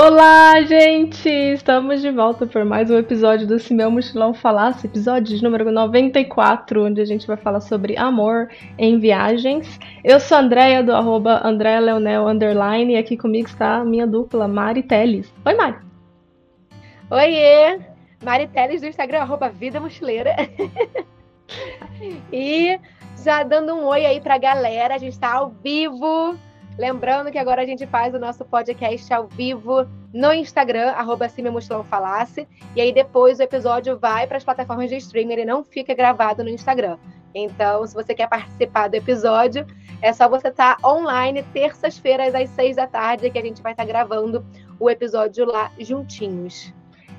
Olá, gente! Estamos de volta por mais um episódio do Se Meu Mochilão Falasse, episódio de número 94, onde a gente vai falar sobre amor em viagens. Eu sou a Andrea, do arroba Andrea Leonel Underline, e aqui comigo está a minha dupla, Mari Teles. Oi, Mari! Oiê! Mari Teles do Instagram, arroba Vida Mochileira. e já dando um oi aí pra galera, a gente está ao vivo Lembrando que agora a gente faz o nosso podcast ao vivo no Instagram, arroba Falasse. E aí depois o episódio vai para as plataformas de streaming, ele não fica gravado no Instagram. Então, se você quer participar do episódio, é só você estar tá online terças-feiras às seis da tarde, que a gente vai estar tá gravando o episódio lá juntinhos.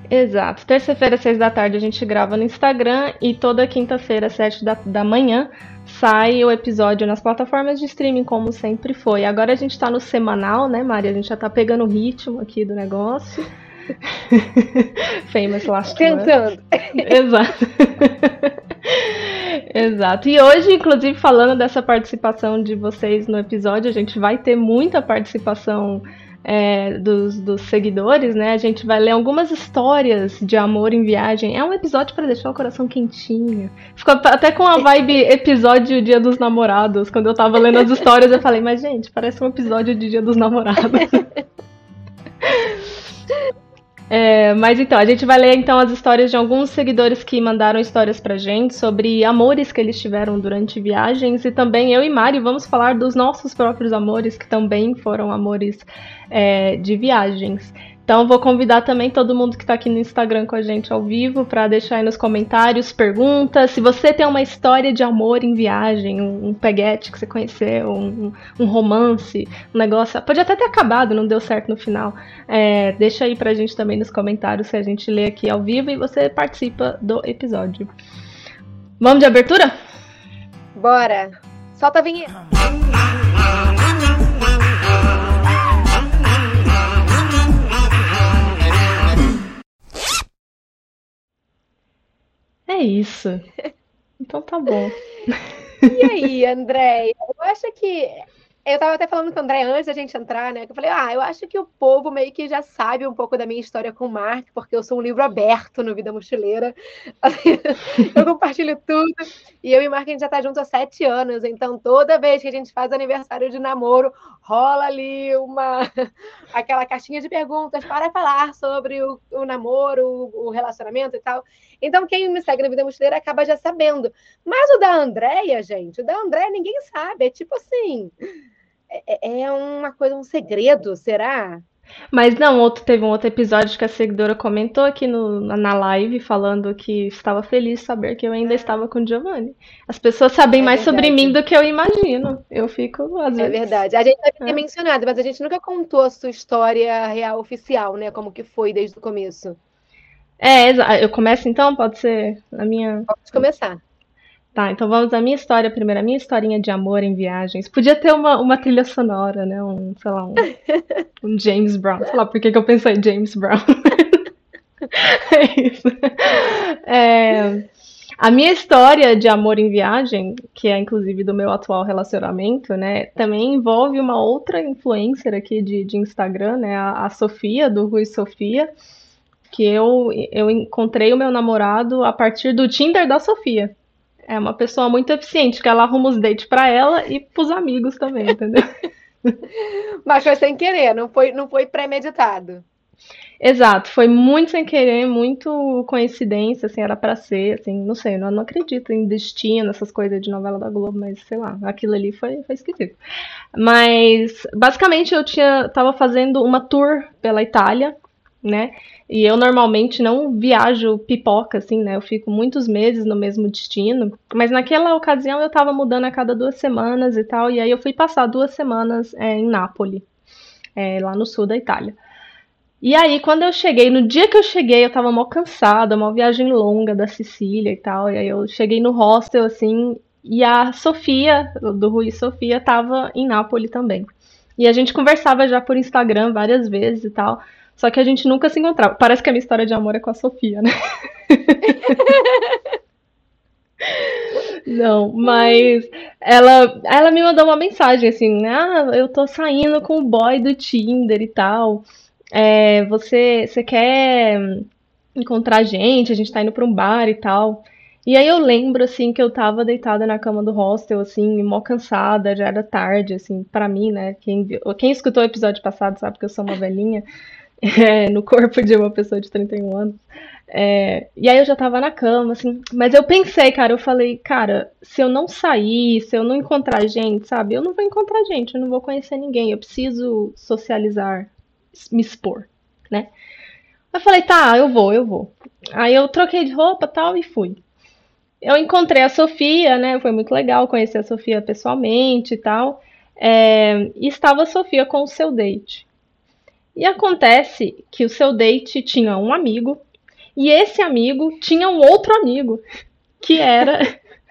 Exato. Terça-feira, seis da tarde, a gente grava no Instagram e toda quinta-feira, sete da, da manhã, sai o episódio nas plataformas de streaming, como sempre foi. Agora a gente tá no semanal, né, Mari? A gente já tá pegando o ritmo aqui do negócio. Famous last Tentando. Exato. Exato. E hoje, inclusive, falando dessa participação de vocês no episódio, a gente vai ter muita participação é, dos, dos, seguidores, né? A gente vai ler algumas histórias de amor em viagem. É um episódio para deixar o coração quentinho. Ficou até com a vibe episódio Dia dos Namorados. Quando eu tava lendo as histórias, eu falei, mas gente, parece um episódio de Dia dos Namorados. É, mas então, a gente vai ler então as histórias de alguns seguidores que mandaram histórias pra gente sobre amores que eles tiveram durante viagens e também eu e Mari vamos falar dos nossos próprios amores que também foram amores é, de viagens. Então vou convidar também todo mundo que está aqui no Instagram com a gente ao vivo para deixar aí nos comentários perguntas. Se você tem uma história de amor em viagem, um, um peguete que você conheceu, um, um, romance, um negócio. Pode até ter acabado, não deu certo no final. É, deixa aí pra gente também nos comentários se a gente lê aqui ao vivo e você participa do episódio. Vamos de abertura? Bora! Solta a vinheta! Isso. Então tá bom. E aí, André? Eu acho que eu estava até falando com o André antes da gente entrar, né? Que eu falei, ah, eu acho que o povo meio que já sabe um pouco da minha história com o Mark, porque eu sou um livro aberto no Vida Mochileira. eu compartilho tudo. E eu e o Mark, a gente já está junto há sete anos. Então, toda vez que a gente faz aniversário de namoro, rola ali uma aquela caixinha de perguntas para falar sobre o, o namoro, o, o relacionamento e tal. Então, quem me segue na Vida Mochileira acaba já sabendo. Mas o da Andréia, gente, o da Andréia ninguém sabe. É tipo assim é, é uma coisa, um segredo, será? Mas não, outro, teve um outro episódio que a seguidora comentou aqui no, na live, falando que estava feliz de saber que eu ainda estava com o Giovanni. As pessoas sabem é mais verdade. sobre mim do que eu imagino. Eu fico, às é vezes. É verdade. A gente deve ter é. mencionado, mas a gente nunca contou a sua história real oficial, né? Como que foi desde o começo. É, eu começo então? Pode ser a minha. Pode começar. Tá, então vamos à minha história primeiro, a minha historinha de amor em viagens. Podia ter uma, uma trilha sonora, né? Um, sei lá, um, um James Brown. Sei lá por que, que eu pensei em James Brown. é isso. É, a minha história de amor em viagem, que é inclusive do meu atual relacionamento, né? Também envolve uma outra influencer aqui de, de Instagram, né? A, a Sofia, do Rui Sofia que eu, eu encontrei o meu namorado a partir do Tinder da Sofia. É uma pessoa muito eficiente, que ela arruma os dates para ela e pros amigos também, entendeu? Mas foi sem querer, não foi, não foi premeditado. Exato, foi muito sem querer, muito coincidência, assim, era para ser, assim, não sei, eu não acredito em destino, essas coisas de novela da Globo, mas sei lá, aquilo ali foi, foi esquisito. Mas, basicamente, eu tinha, tava fazendo uma tour pela Itália, né? E eu normalmente não viajo pipoca, assim, né? Eu fico muitos meses no mesmo destino. Mas naquela ocasião eu tava mudando a cada duas semanas e tal. E aí eu fui passar duas semanas é, em Nápoles, é, lá no sul da Itália. E aí, quando eu cheguei, no dia que eu cheguei, eu tava mal cansada, uma viagem longa da Sicília e tal. E aí eu cheguei no hostel, assim, e a Sofia, do Rui Sofia, tava em Nápoles também. E a gente conversava já por Instagram várias vezes e tal. Só que a gente nunca se encontrava. Parece que a minha história de amor é com a Sofia, né? Não, mas ela, ela me mandou uma mensagem assim, né? Ah, eu tô saindo com o boy do Tinder e tal. é, você, você quer encontrar gente, a gente tá indo pra um bar e tal. E aí eu lembro, assim, que eu tava deitada na cama do hostel, assim, mó cansada, já era tarde, assim, para mim, né? Quem, quem escutou o episódio passado sabe que eu sou uma velhinha é, no corpo de uma pessoa de 31 anos. É, e aí eu já tava na cama, assim, mas eu pensei, cara, eu falei, cara, se eu não sair, se eu não encontrar gente, sabe, eu não vou encontrar gente, eu não vou conhecer ninguém, eu preciso socializar, me expor, né? Eu falei, tá, eu vou, eu vou. Aí eu troquei de roupa tal e fui. Eu encontrei a Sofia, né? Foi muito legal conhecer a Sofia pessoalmente e tal. É, e estava a Sofia com o seu date. E acontece que o seu date tinha um amigo, e esse amigo tinha um outro amigo, que era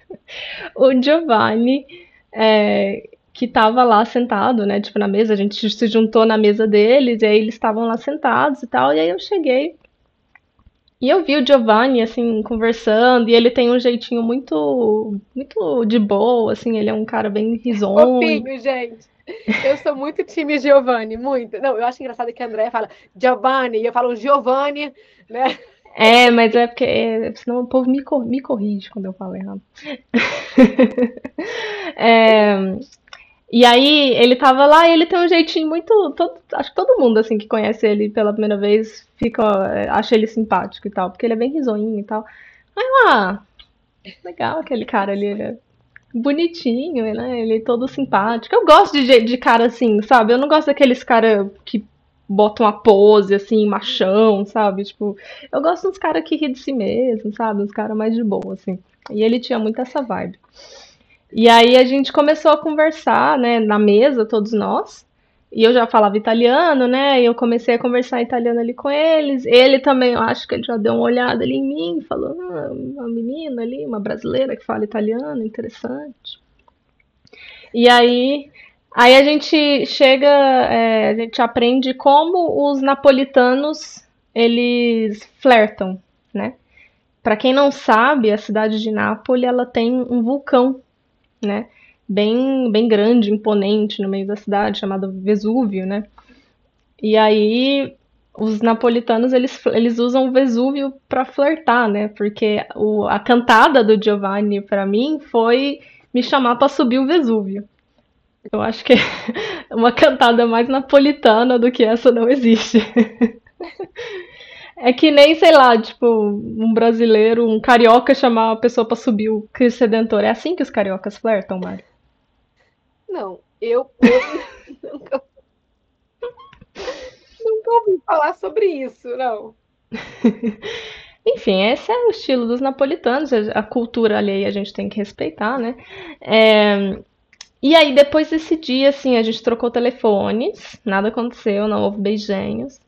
o Giovanni, é, que estava lá sentado, né? Tipo, na mesa, a gente se juntou na mesa deles, e aí eles estavam lá sentados e tal. E aí eu cheguei e eu vi o Giovanni, assim, conversando, e ele tem um jeitinho muito, muito de boa, assim, ele é um cara bem risonho. Fofinho, gente. Eu sou muito time Giovanni, muito. Não, eu acho engraçado que a Andrea fala Giovanni, e eu falo Giovanni, né? É, mas é porque senão o povo me, me corrige quando eu falo errado. é, e aí ele tava lá e ele tem um jeitinho muito. Todo, acho que todo mundo assim que conhece ele pela primeira vez fica, é, acha ele simpático e tal, porque ele é bem risonho e tal. Aí lá, legal aquele cara ali, ele é bonitinho, né? Ele é todo simpático. Eu gosto de, de cara assim, sabe? Eu não gosto daqueles cara que botam uma pose assim, machão, sabe? Tipo, eu gosto dos caras que ri de si mesmo, sabe? Uns caras mais de boa, assim. E ele tinha muito essa vibe. E aí a gente começou a conversar, né, na mesa, todos nós. E eu já falava italiano, né? E eu comecei a conversar italiano ali com eles. Ele também, eu acho que ele já deu uma olhada ali em mim, falou: ah, uma menina ali, uma brasileira que fala italiano, interessante. E aí, aí a gente chega, é, a gente aprende como os napolitanos eles flertam, né? Para quem não sabe, a cidade de Nápoles ela tem um vulcão né? Bem, bem grande, imponente no meio da cidade, chamado Vesúvio, né? E aí os napolitanos eles, eles usam o Vesúvio para flertar, né? Porque o, a cantada do Giovanni para mim foi me chamar para subir o Vesúvio. Eu acho que uma cantada mais napolitana do que essa não existe. É que nem, sei lá, tipo, um brasileiro, um carioca chamar a pessoa pra subir o Cristo Redentor. É assim que os cariocas flertam, Mário? Não, eu, nunca, nunca ouvi falar sobre isso, não. Enfim, esse é o estilo dos napolitanos, a cultura ali a gente tem que respeitar, né? É, e aí, depois desse dia, assim, a gente trocou telefones, nada aconteceu, não houve beijinhos.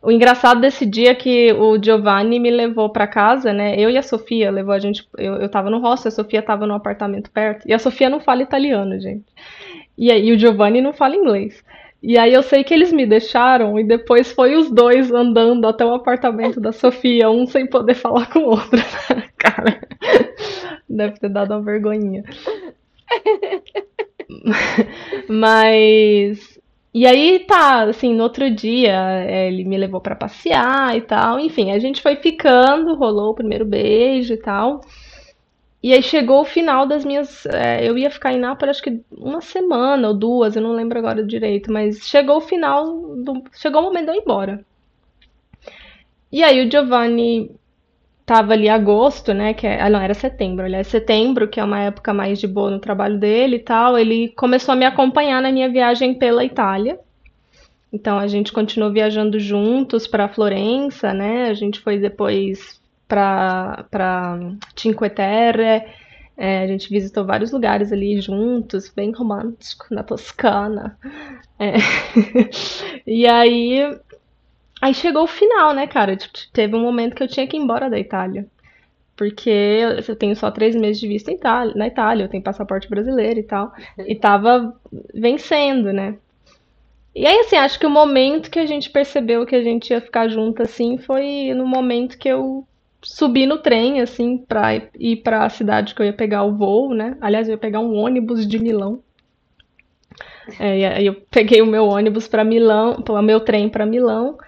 O engraçado desse dia é que o Giovanni me levou para casa, né? Eu e a Sofia levou a gente. Eu, eu tava no hostel, a Sofia tava no apartamento perto. E a Sofia não fala italiano, gente. E aí o Giovanni não fala inglês. E aí eu sei que eles me deixaram e depois foi os dois andando até o apartamento da Sofia, um sem poder falar com o outro. Cara, deve ter dado uma vergonhinha. Mas e aí tá, assim, no outro dia é, ele me levou para passear e tal. Enfim, a gente foi ficando, rolou o primeiro beijo e tal. E aí chegou o final das minhas. É, eu ia ficar em Nápoles acho que uma semana ou duas, eu não lembro agora direito, mas chegou o final do. Chegou o momento de eu ir embora. E aí o Giovanni tava ali agosto, né, que é, ah, não, era setembro, aliás, setembro, que é uma época mais de boa no trabalho dele e tal, ele começou a me acompanhar na minha viagem pela Itália. Então a gente continuou viajando juntos para Florença, né? A gente foi depois para Cinque Terre. É, a gente visitou vários lugares ali juntos, bem romântico, na Toscana. É. e aí Aí chegou o final, né, cara? Tipo, teve um momento que eu tinha que ir embora da Itália. Porque eu tenho só três meses de vista na Itália, eu tenho passaporte brasileiro e tal. E tava vencendo, né? E aí, assim, acho que o momento que a gente percebeu que a gente ia ficar junto, assim, foi no momento que eu subi no trem, assim, pra ir pra cidade que eu ia pegar o voo, né? Aliás, eu ia pegar um ônibus de Milão. É, e aí eu peguei o meu ônibus para Milão, o meu trem para Milão.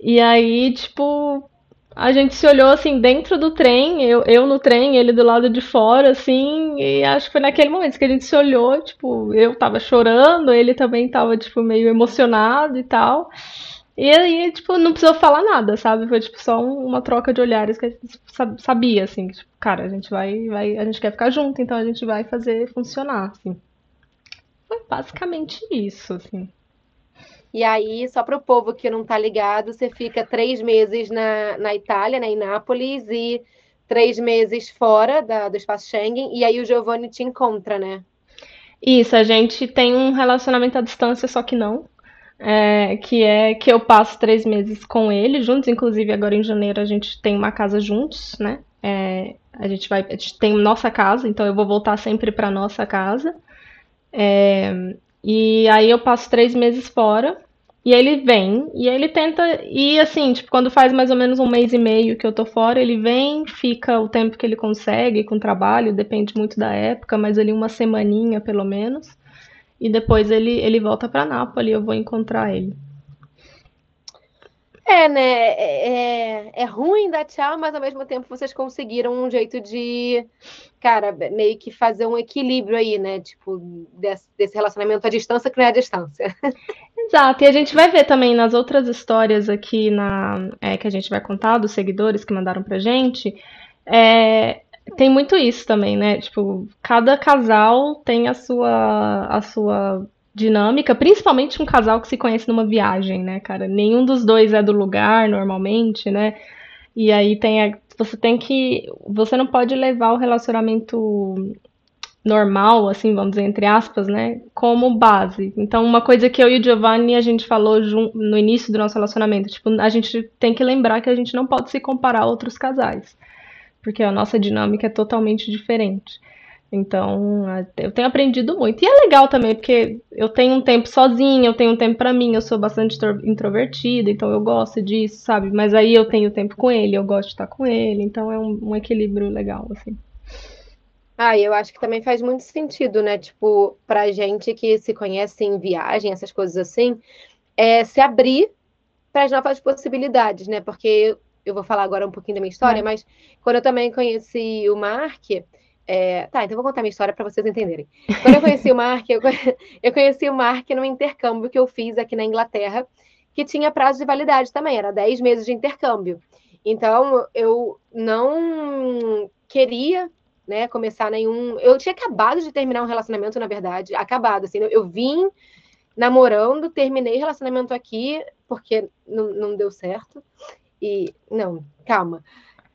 E aí, tipo, a gente se olhou assim dentro do trem, eu, eu no trem, ele do lado de fora, assim, e acho que foi naquele momento que a gente se olhou, tipo, eu tava chorando, ele também tava, tipo, meio emocionado e tal. E aí, tipo, não precisou falar nada, sabe? Foi, tipo, só uma troca de olhares que a gente sabia, assim, tipo, cara, a gente vai, vai, a gente quer ficar junto, então a gente vai fazer funcionar, assim. Foi basicamente isso, assim. E aí, só para o povo que não está ligado, você fica três meses na, na Itália, né, em Nápoles, e três meses fora da, do espaço Schengen, e aí o Giovanni te encontra, né? Isso, a gente tem um relacionamento à distância, só que não. É, que é que eu passo três meses com ele juntos, inclusive agora em janeiro a gente tem uma casa juntos, né? É, a gente vai, a gente tem nossa casa, então eu vou voltar sempre para nossa casa. É, e aí eu passo três meses fora. E aí ele vem, e aí ele tenta ir assim, tipo, quando faz mais ou menos um mês e meio que eu tô fora, ele vem, fica o tempo que ele consegue com o trabalho, depende muito da época, mas ali uma semaninha pelo menos. E depois ele, ele volta para Nápoles e eu vou encontrar ele. É, né? É, é, é ruim dar tchau, mas ao mesmo tempo vocês conseguiram um jeito de, cara, meio que fazer um equilíbrio aí, né? Tipo, desse, desse relacionamento à distância que não é à distância. Exato, e a gente vai ver também nas outras histórias aqui na, é, que a gente vai contar dos seguidores que mandaram pra gente. É, tem muito isso também, né? Tipo, cada casal tem a sua, a sua dinâmica, principalmente um casal que se conhece numa viagem, né, cara? Nenhum dos dois é do lugar normalmente, né? E aí tem a, você tem que você não pode levar o relacionamento normal, assim, vamos dizer entre aspas, né, como base. Então, uma coisa que eu e o Giovanni a gente falou no início do nosso relacionamento, tipo, a gente tem que lembrar que a gente não pode se comparar a outros casais, porque a nossa dinâmica é totalmente diferente. Então, eu tenho aprendido muito. E é legal também, porque eu tenho um tempo sozinha, eu tenho um tempo para mim, eu sou bastante introvertida, então eu gosto disso, sabe? Mas aí eu tenho tempo com ele, eu gosto de estar com ele, então é um, um equilíbrio legal, assim. Ah, eu acho que também faz muito sentido, né? Tipo, pra gente que se conhece em viagem, essas coisas assim, é se abrir para as novas possibilidades, né? Porque eu vou falar agora um pouquinho da minha história, é. mas quando eu também conheci o Mark, é, tá, então vou contar minha história para vocês entenderem. Quando eu conheci o Mark, eu, eu conheci o Mark no intercâmbio que eu fiz aqui na Inglaterra, que tinha prazo de validade também, era 10 meses de intercâmbio. Então, eu não queria né, começar nenhum. Eu tinha acabado de terminar um relacionamento, na verdade, acabado. Assim, eu vim namorando, terminei relacionamento aqui, porque não, não deu certo. E, não, calma.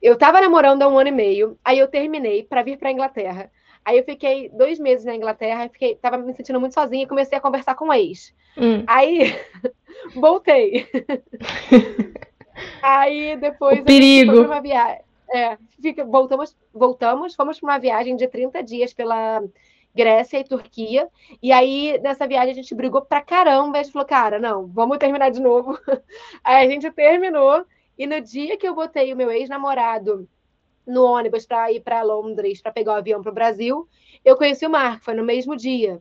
Eu tava namorando há um ano e meio, aí eu terminei para vir para Inglaterra. Aí eu fiquei dois meses na Inglaterra, fiquei, tava me sentindo muito sozinha e comecei a conversar com o ex. Hum. Aí voltei. aí depois o perigo. uma viagem. É, fica, voltamos, voltamos, fomos para uma viagem de 30 dias pela Grécia e Turquia. E aí, nessa viagem, a gente brigou pra caramba. A gente falou, cara, não, vamos terminar de novo. Aí a gente terminou. E no dia que eu botei o meu ex-namorado no ônibus para ir para Londres, para pegar o avião para o Brasil, eu conheci o Marco, foi no mesmo dia.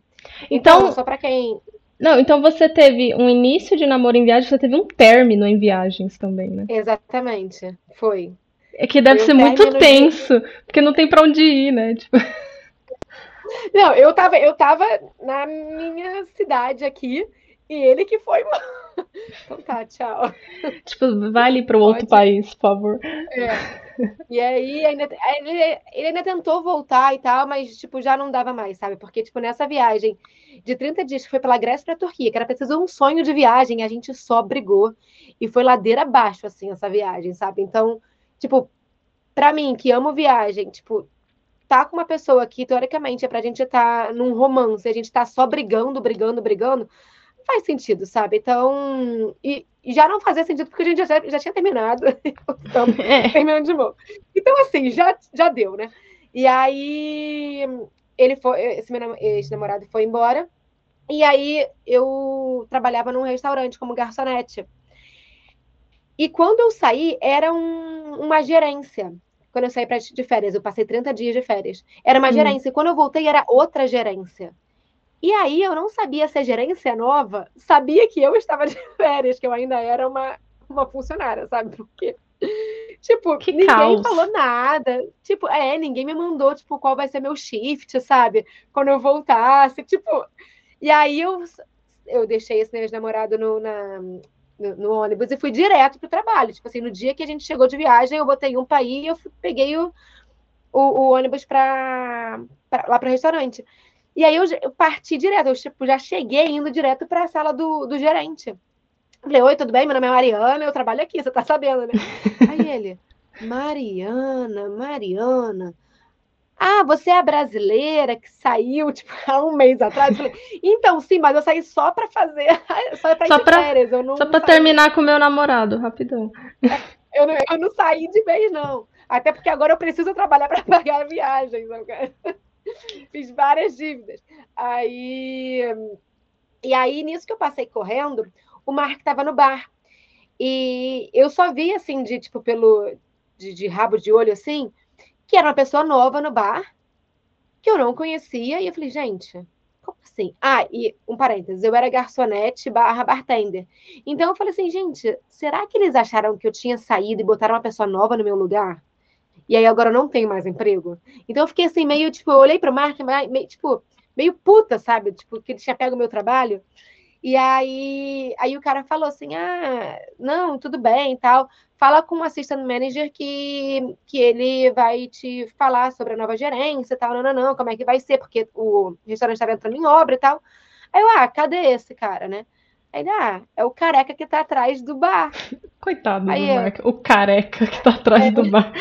Então, então só para quem. Não, então você teve um início de namoro em viagem, você teve um término em viagens também, né? Exatamente, foi. É que deve foi ser um muito tenso, de... porque não tem para onde ir, né? Tipo... Não, eu tava, eu tava na minha cidade aqui e ele que foi Então tá, tchau. Tipo, vai ali para outro país, por favor. É. E aí, ainda, ele, ele ainda tentou voltar e tal, mas, tipo, já não dava mais, sabe? Porque, tipo, nessa viagem de 30 dias que foi pela Grécia para a Turquia, que era preciso um sonho de viagem, a gente só brigou. E foi ladeira abaixo, assim, essa viagem, sabe? Então, tipo, para mim, que amo viagem, tipo, tá com uma pessoa que, teoricamente, é pra gente estar tá num romance, a gente tá só brigando, brigando, brigando, faz sentido, sabe? Então, e, e, já não fazia sentido porque a gente já, já tinha terminado, então, é. terminando de novo. Então, assim, já, já deu, né? E aí, ele foi, esse meu namorado foi embora, e aí eu trabalhava num restaurante como garçonete. E quando eu saí, era um, uma gerência. Quando eu saí pra, de férias, eu passei 30 dias de férias. Era uma hum. gerência. E quando eu voltei, era outra gerência. E aí eu não sabia se a gerência nova sabia que eu estava de férias, que eu ainda era uma, uma funcionária, sabe? Porque, tipo, Que ninguém caos. falou nada. Tipo, é, ninguém me mandou, tipo, qual vai ser meu shift, sabe? Quando eu voltasse, tipo. E aí eu, eu deixei esse meu namorado no, na, no, no ônibus e fui direto pro trabalho. Tipo assim, no dia que a gente chegou de viagem, eu botei um ir e eu fui- peguei o, o, o ônibus pra, pra- lá pro restaurante. E aí eu, eu parti direto, eu tipo, já cheguei indo direto para a sala do, do gerente. Falei, oi, tudo bem? Meu nome é Mariana, eu trabalho aqui, você tá sabendo, né? Aí ele, Mariana, Mariana. Ah, você é a brasileira que saiu, tipo, há um mês atrás? Falei, então, sim, mas eu saí só para fazer, só para ir Só de pra- férias. Eu não, Só não pra saí- terminar com o meu namorado, rapidão. eu, não, eu não saí de vez, não. Até porque agora eu preciso trabalhar para pagar a viagem, sabe? Fiz várias dívidas. Aí, e aí, nisso que eu passei correndo, o Mark estava no bar. E eu só vi, assim, de, tipo, pelo... De, de rabo de olho, assim, que era uma pessoa nova no bar, que eu não conhecia, e eu falei, gente, como assim? Ah, e um parênteses, eu era garçonete barra bartender. Então eu falei assim, gente, será que eles acharam que eu tinha saído e botaram uma pessoa nova no meu lugar? E aí agora eu não tenho mais emprego? Então eu fiquei assim, meio, tipo, eu olhei pro Mark, meio, tipo, meio puta, sabe? Tipo, que ele tinha pego o meu trabalho. E aí, aí o cara falou assim: ah, não, tudo bem e tal. Fala com o assistant manager que, que ele vai te falar sobre a nova gerência e tal. Não, não, não, como é que vai ser, porque o restaurante estava entrando em obra e tal. Aí eu, ah, cadê esse cara, né? Aí ele, ah, é o careca que tá atrás do bar. Coitado Aí do eu- Mark. O careca que tá atrás É. do bar.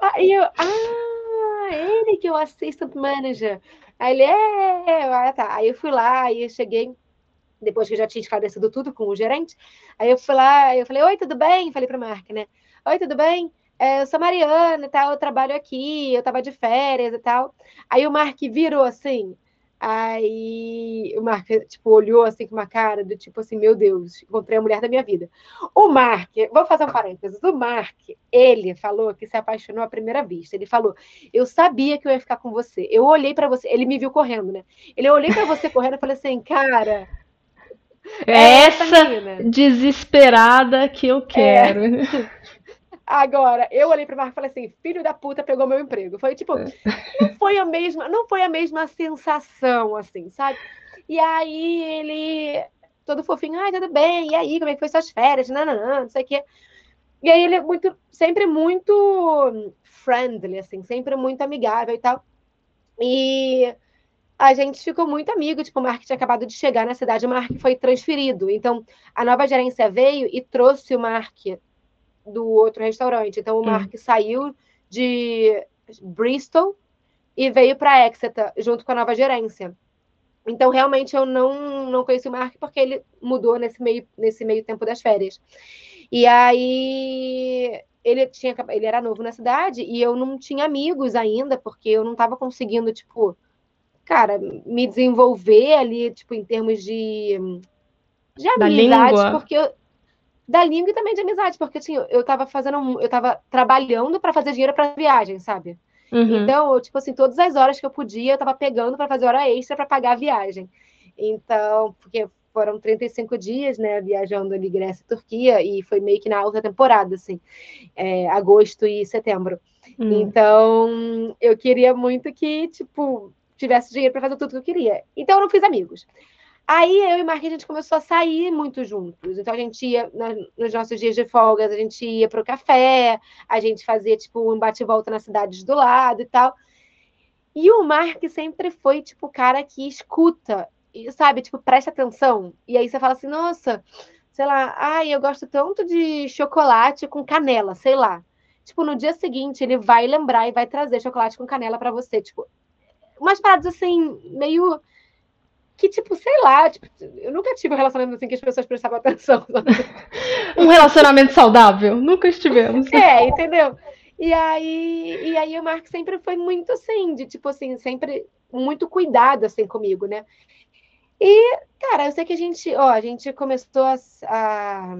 Aí eu, ah, ele que é o assistant manager. Aí ele, é, é, ah, tá. Aí eu fui lá, aí eu cheguei, depois que eu já tinha esclarecido tudo com o gerente, aí eu fui lá, eu falei, oi, tudo bem? Falei pro Mark, né? Oi, tudo bem? É, eu sou Mariana e tal, eu trabalho aqui, eu tava de férias e tal. Aí o Mark virou assim, aí o Mark, tipo, olhou assim com uma cara do tipo assim, meu Deus, encontrei a mulher da minha vida. O Mark, vou fazer um parênteses, o Mark, ele falou que se apaixonou à primeira vista. Ele falou: Eu sabia que eu ia ficar com você. Eu olhei pra você. Ele me viu correndo, né? Ele olhei pra você correndo e falei assim: Cara, É essa menina. desesperada que eu quero. Agora, eu olhei pro Mark e falei assim: Filho da puta pegou meu emprego. Foi tipo, não foi a mesma, não foi a mesma sensação, assim, sabe? E aí ele, todo fofinho, ai, tudo bem, e aí, como é que foi suas férias? Não, não, não, não sei o quê. E aí ele é muito, sempre muito friendly, assim, sempre muito amigável e tal. E a gente ficou muito amigo, tipo, o Mark tinha acabado de chegar na cidade, o Mark foi transferido. Então, a nova gerência veio e trouxe o Mark do outro restaurante. Então, o Hum. Mark saiu de Bristol e veio para Exeter junto com a nova gerência. Então, realmente, eu não, não conheci o Mark porque ele mudou nesse meio, nesse meio tempo das férias. E aí ele tinha ele era novo na cidade e eu não tinha amigos ainda, porque eu não estava conseguindo, tipo, cara, me desenvolver ali, tipo, em termos de, de Da amizade, língua. porque eu- da língua e também de amizade, porque assim, eu estava fazendo, eu estava trabalhando para fazer dinheiro para viagem, sabe? Uhum. Então, eu, tipo assim, todas as horas que eu podia, eu tava pegando para fazer hora extra para pagar a viagem. Então, porque foram 35 dias, né, viajando ali Grécia e Turquia, e foi meio que na alta temporada, assim, é, agosto e setembro. Hum. Então, eu queria muito que, tipo, tivesse dinheiro para fazer tudo que eu queria. Então, eu não fiz amigos. Aí eu e Mark, a gente começou a sair muito juntos. Então a gente ia nos nossos dias de folgas, a gente ia pro café, a gente fazia tipo um bate-volta nas cidades do lado e tal. E o Mark sempre foi tipo o cara que escuta, sabe, tipo, presta atenção. E aí você fala assim: "Nossa, sei lá, ai, eu gosto tanto de chocolate com canela, sei lá". Tipo, no dia seguinte ele vai lembrar e vai trazer chocolate com canela para você, tipo, umas paradas assim meio que, tipo, sei lá, tipo, eu nunca tive um relacionamento assim que as pessoas prestavam atenção. Um relacionamento saudável? Nunca estivemos. É, entendeu? E aí, e aí o Mark sempre foi muito assim, de tipo assim, sempre muito cuidado assim comigo, né? E, cara, eu sei que a gente, ó, a gente começou a, a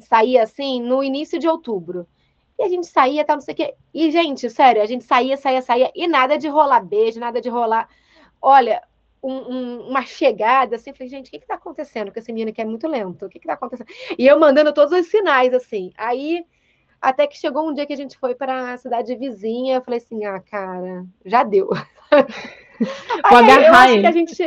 sair assim no início de outubro. E a gente saía, tal, não sei o quê. E, gente, sério, a gente saía, saía, saía, e nada de rolar beijo, nada de rolar. Olha, um, um, uma chegada, assim, falei, gente, o que está acontecendo com esse menino que é muito lento? O que está acontecendo? E eu mandando todos os sinais, assim. Aí, até que chegou um dia que a gente foi para a cidade vizinha, eu falei assim, ah, cara, já deu. Vou agarrar ele. a gente,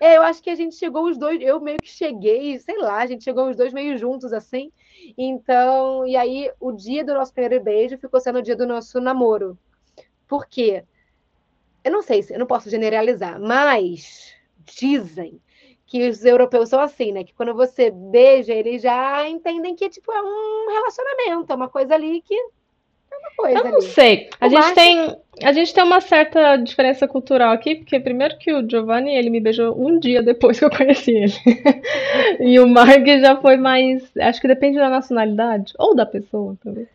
é, eu acho que a gente chegou os dois, eu meio que cheguei, sei lá, a gente chegou os dois meio juntos, assim. Então, e aí o dia do nosso primeiro beijo ficou sendo o dia do nosso namoro. Por quê? Eu não sei, eu não posso generalizar, mas dizem que os europeus são assim, né? Que quando você beija, eles já entendem que tipo é um relacionamento, é uma coisa ali que é uma coisa. Eu não ali. sei. A gente tem a gente tem uma certa diferença cultural aqui, porque primeiro que o Giovanni, ele me beijou um dia depois que eu conheci ele. e o Mark já foi mais, acho que depende da nacionalidade ou da pessoa também.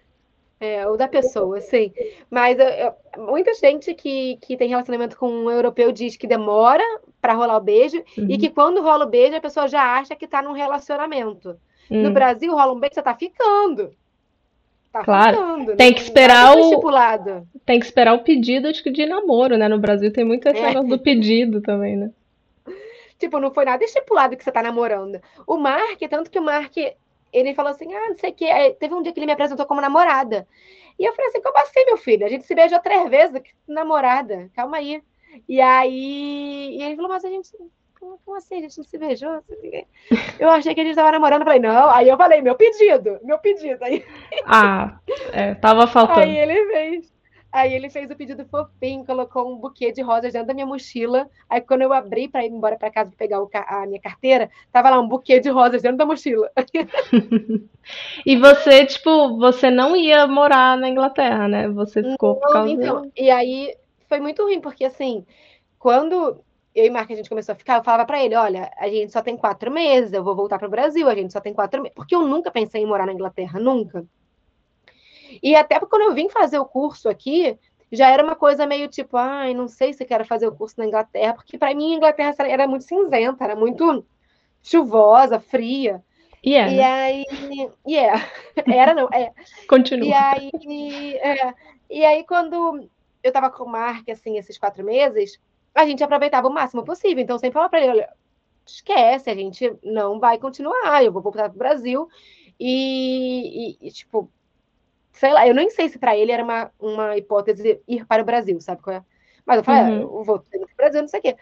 É, ou da pessoa, sim. Mas eu, eu, muita gente que, que tem relacionamento com um europeu diz que demora para rolar o beijo uhum. e que quando rola o beijo a pessoa já acha que tá num relacionamento. Uhum. No hum. Brasil, rola um beijo, você tá ficando. Tá claro. Ficando, tem que esperar o estipulado. Tem que esperar o pedido de, de namoro, né? No Brasil tem muito esse é. negócio do pedido também, né? Tipo, não foi nada estipulado que você tá namorando. O Mark, tanto que o Mark ele falou assim: ah, não sei o que. teve um dia que ele me apresentou como namorada. E eu falei assim: como assim, meu filho? A gente se beijou três vezes, namorada, calma aí. E aí e ele falou: mas a gente. Como assim? A gente não se beijou? Eu achei que a gente estava namorando. Eu falei, não. Aí eu falei, meu pedido, meu pedido. Aí... Ah, é, tava faltando. Aí ele fez. Aí ele fez o pedido fofinho, colocou um buquê de rosas dentro da minha mochila. Aí quando eu abri para ir embora para casa pegar o, a minha carteira, tava lá um buquê de rosas dentro da mochila. e você, tipo, você não ia morar na Inglaterra, né? Você ficou não, por causa então, E aí foi muito ruim, porque assim, quando eu e Marca a gente começou a ficar, eu falava para ele, olha, a gente só tem quatro meses, eu vou voltar para o Brasil, a gente só tem quatro meses. Porque eu nunca pensei em morar na Inglaterra, nunca. E até quando eu vim fazer o curso aqui, já era uma coisa meio tipo, ai, não sei se quero fazer o curso na Inglaterra, porque para mim a Inglaterra era muito cinzenta, era muito chuvosa, fria. Yeah. E aí, yeah. era não, é. Continua. E aí, é, e aí quando eu tava com o Mark, assim, esses quatro meses, a gente aproveitava o máximo possível. Então, sempre falava para ele, olha, esquece, a gente não vai continuar, eu vou voltar pro Brasil. E, e, e tipo, sei lá, eu nem sei se para ele era uma, uma hipótese ir para o Brasil, sabe qual é? Mas eu falei, ah, uhum. ah, eu vou para o Brasil, não sei o quê.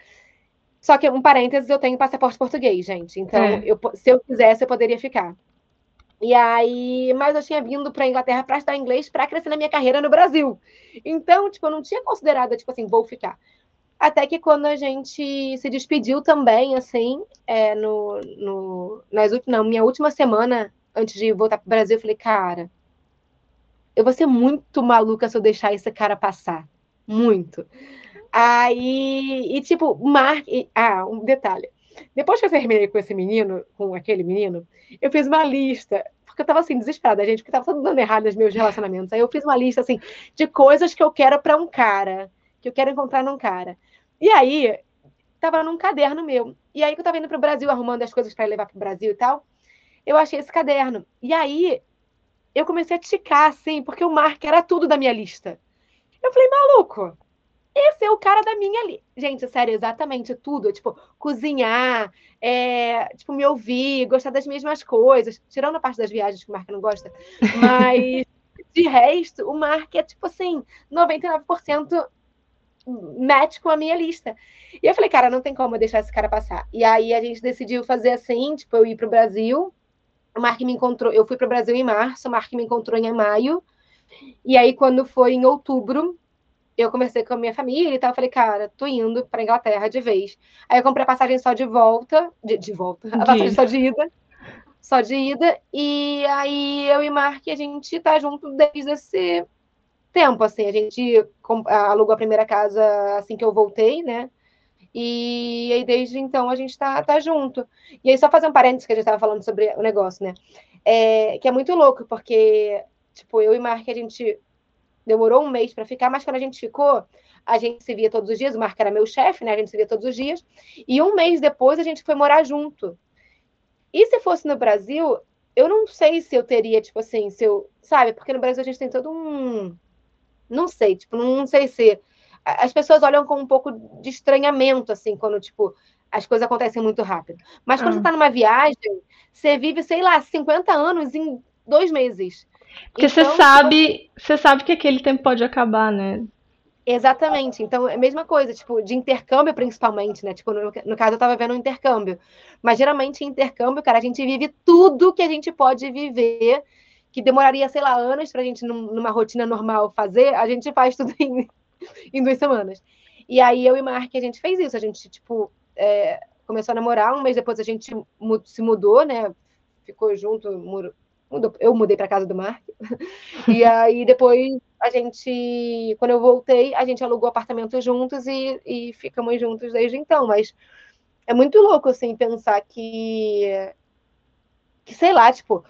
Só que, um parênteses, eu tenho passaporte português, gente. Então, é. eu, se eu quisesse, eu poderia ficar. E aí, mas eu tinha vindo para a Inglaterra para estudar inglês para crescer na minha carreira no Brasil. Então, tipo, eu não tinha considerado, tipo assim, vou ficar. Até que quando a gente se despediu também, assim, é, no, no, nas, na minha última semana antes de voltar para o Brasil, eu falei, cara, eu vou ser muito maluca se eu deixar esse cara passar. Muito. Aí, e tipo, Mark. Ah, um detalhe. Depois que eu terminei com esse menino, com aquele menino, eu fiz uma lista, porque eu tava assim, desesperada, gente, porque tava tudo dando errado nos meus relacionamentos. Aí eu fiz uma lista, assim, de coisas que eu quero para um cara, que eu quero encontrar num cara. E aí, tava num caderno meu. E aí que eu tava indo pro Brasil, arrumando as coisas para levar pro Brasil e tal, eu achei esse caderno. E aí, eu comecei a ticar, assim, porque o Mark era tudo da minha lista. Eu falei, maluco, esse é o cara da minha lista. Gente, sério, exatamente tudo. Tipo, cozinhar, é, tipo, me ouvir, gostar das mesmas coisas. Tirando a parte das viagens que o Mark não gosta. Mas, de resto, o Mark é, tipo assim, 99% match com a minha lista. E eu falei, cara, não tem como deixar esse cara passar. E aí a gente decidiu fazer assim, tipo, eu ir pro Brasil, o Mark me encontrou, eu fui para o Brasil em março, o Mark me encontrou em maio. E aí, quando foi em outubro, eu conversei com a minha família e tal. Eu falei, cara, tô indo para Inglaterra de vez. Aí eu comprei a passagem só de volta, de, de volta, a passagem só de ida, só de ida. E aí eu e Mark, a gente tá junto desde esse tempo, assim. A gente alugou a primeira casa assim que eu voltei, né? E aí, desde então, a gente está tá junto. E aí, só fazer um parênteses que a gente estava falando sobre o negócio, né? É, que é muito louco, porque, tipo, eu e Mark, a gente demorou um mês para ficar, mas quando a gente ficou, a gente se via todos os dias. O Mark era meu chefe, né? A gente se via todos os dias. E um mês depois, a gente foi morar junto. E se fosse no Brasil, eu não sei se eu teria, tipo assim, se eu. Sabe? Porque no Brasil a gente tem todo um. Não sei, tipo, não sei se as pessoas olham com um pouco de estranhamento, assim, quando, tipo, as coisas acontecem muito rápido. Mas quando ah. você está numa viagem, você vive, sei lá, 50 anos em dois meses. Porque então, você sabe, você sabe que aquele tempo pode acabar, né? Exatamente. Então, é a mesma coisa, tipo, de intercâmbio principalmente, né? Tipo, no, no caso, eu tava vendo um intercâmbio. Mas geralmente, em intercâmbio, cara, a gente vive tudo que a gente pode viver, que demoraria, sei lá, anos pra gente, numa rotina normal, fazer, a gente faz tudo em, em duas semanas. E aí, eu e Mark, a gente fez isso. A gente, tipo, é, começou a namorar, um mês depois a gente se mudou, né? Ficou junto, mudou, eu mudei para casa do Mark. e aí depois a gente, quando eu voltei, a gente alugou apartamento juntos e, e ficamos juntos desde então. Mas é muito louco assim pensar que, que sei lá, tipo,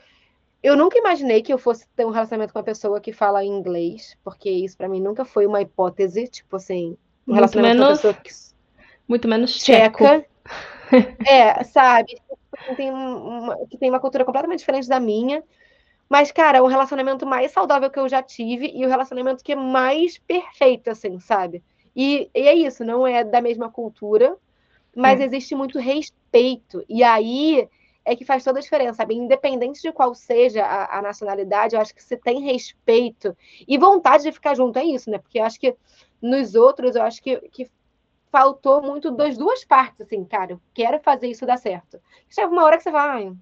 eu nunca imaginei que eu fosse ter um relacionamento com uma pessoa que fala inglês, porque isso para mim nunca foi uma hipótese, tipo assim, um muito relacionamento menos, com uma pessoa que muito menos tcheca. é, sabe? Tem uma, que tem uma cultura completamente diferente da minha. Mas, cara, o relacionamento mais saudável que eu já tive e o relacionamento que é mais perfeito, assim, sabe? E, e é isso, não é da mesma cultura, mas é. existe muito respeito. E aí é que faz toda a diferença, sabe? Independente de qual seja a, a, nacionalidade, eu acho que se tem respeito e vontade de ficar junto, é isso, né? Porque eu acho que nos outros, eu acho que, que faltou muito das duas partes, assim, cara, eu quero fazer isso dar certo. Chega uma hora que você fala, ai,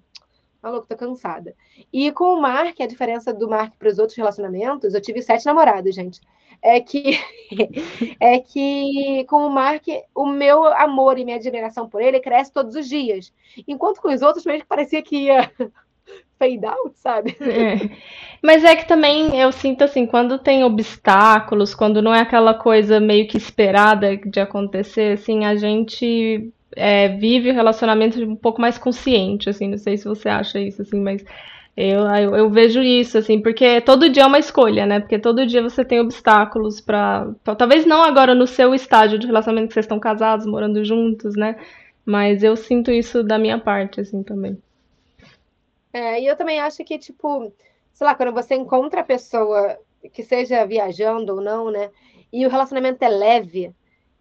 maluco, tô cansada. E com o Mark, a diferença do Mark para os outros relacionamentos, eu tive sete namorados, gente. É que é que com o Mark, o meu amor e minha admiração por ele cresce todos os dias. Enquanto com os outros, mesmo que parecia que ia fade out, sabe? É. Mas é que também eu sinto assim, quando tem obstáculos, quando não é aquela coisa meio que esperada de acontecer, assim, a gente é, vive o relacionamento um pouco mais consciente, assim, não sei se você acha isso, assim, mas eu, eu, eu, vejo isso, assim, porque todo dia é uma escolha, né? Porque todo dia você tem obstáculos para Talvez não agora no seu estágio de relacionamento que vocês estão casados, morando juntos, né? Mas eu sinto isso da minha parte, assim, também. É, e eu também acho que, tipo, sei lá, quando você encontra a pessoa, que seja viajando ou não, né? E o relacionamento é leve,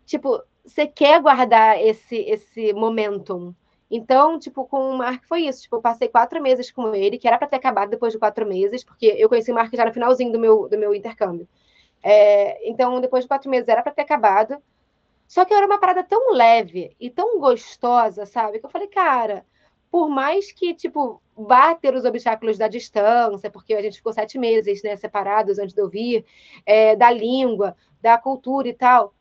tipo, você quer guardar esse, esse momentum. Então, tipo, com o Mark foi isso. Tipo, eu passei quatro meses com ele, que era para ter acabado depois de quatro meses, porque eu conheci o Mark já no finalzinho do meu, do meu intercâmbio. É, então, depois de quatro meses era para ter acabado. Só que era uma parada tão leve e tão gostosa, sabe? Que eu falei, cara, por mais que, tipo, vá ter os obstáculos da distância, porque a gente ficou sete meses, né, separados antes de eu vir, é, da língua, da cultura e tal,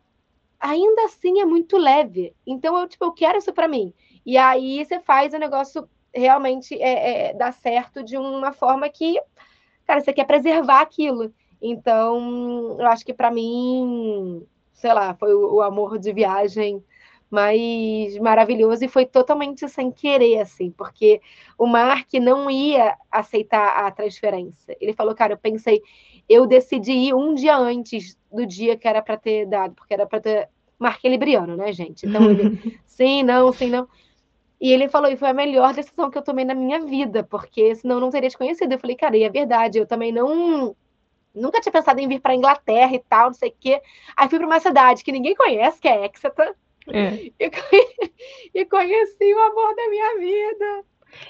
ainda assim é muito leve. Então, eu, tipo, eu quero isso para mim. E aí você faz o negócio realmente é, é, dar certo de uma forma que, cara, você quer preservar aquilo. Então, eu acho que para mim, sei lá, foi o, o amor de viagem mas maravilhoso e foi totalmente sem querer, assim, porque o Mark não ia aceitar a transferência. Ele falou, cara, eu pensei, eu decidi ir um dia antes do dia que era para ter dado, porque era para ter. Mark é libriano, né, gente? Então ele, sim, não, sim, não. E ele falou, e foi a melhor decisão que eu tomei na minha vida, porque senão eu não teria te conhecido. Eu falei, cara, e é verdade, eu também não. Nunca tinha pensado em vir para Inglaterra e tal, não sei o quê. Aí fui para uma cidade que ninguém conhece, que é Exeter. É. E, conheci, e conheci o amor da minha vida.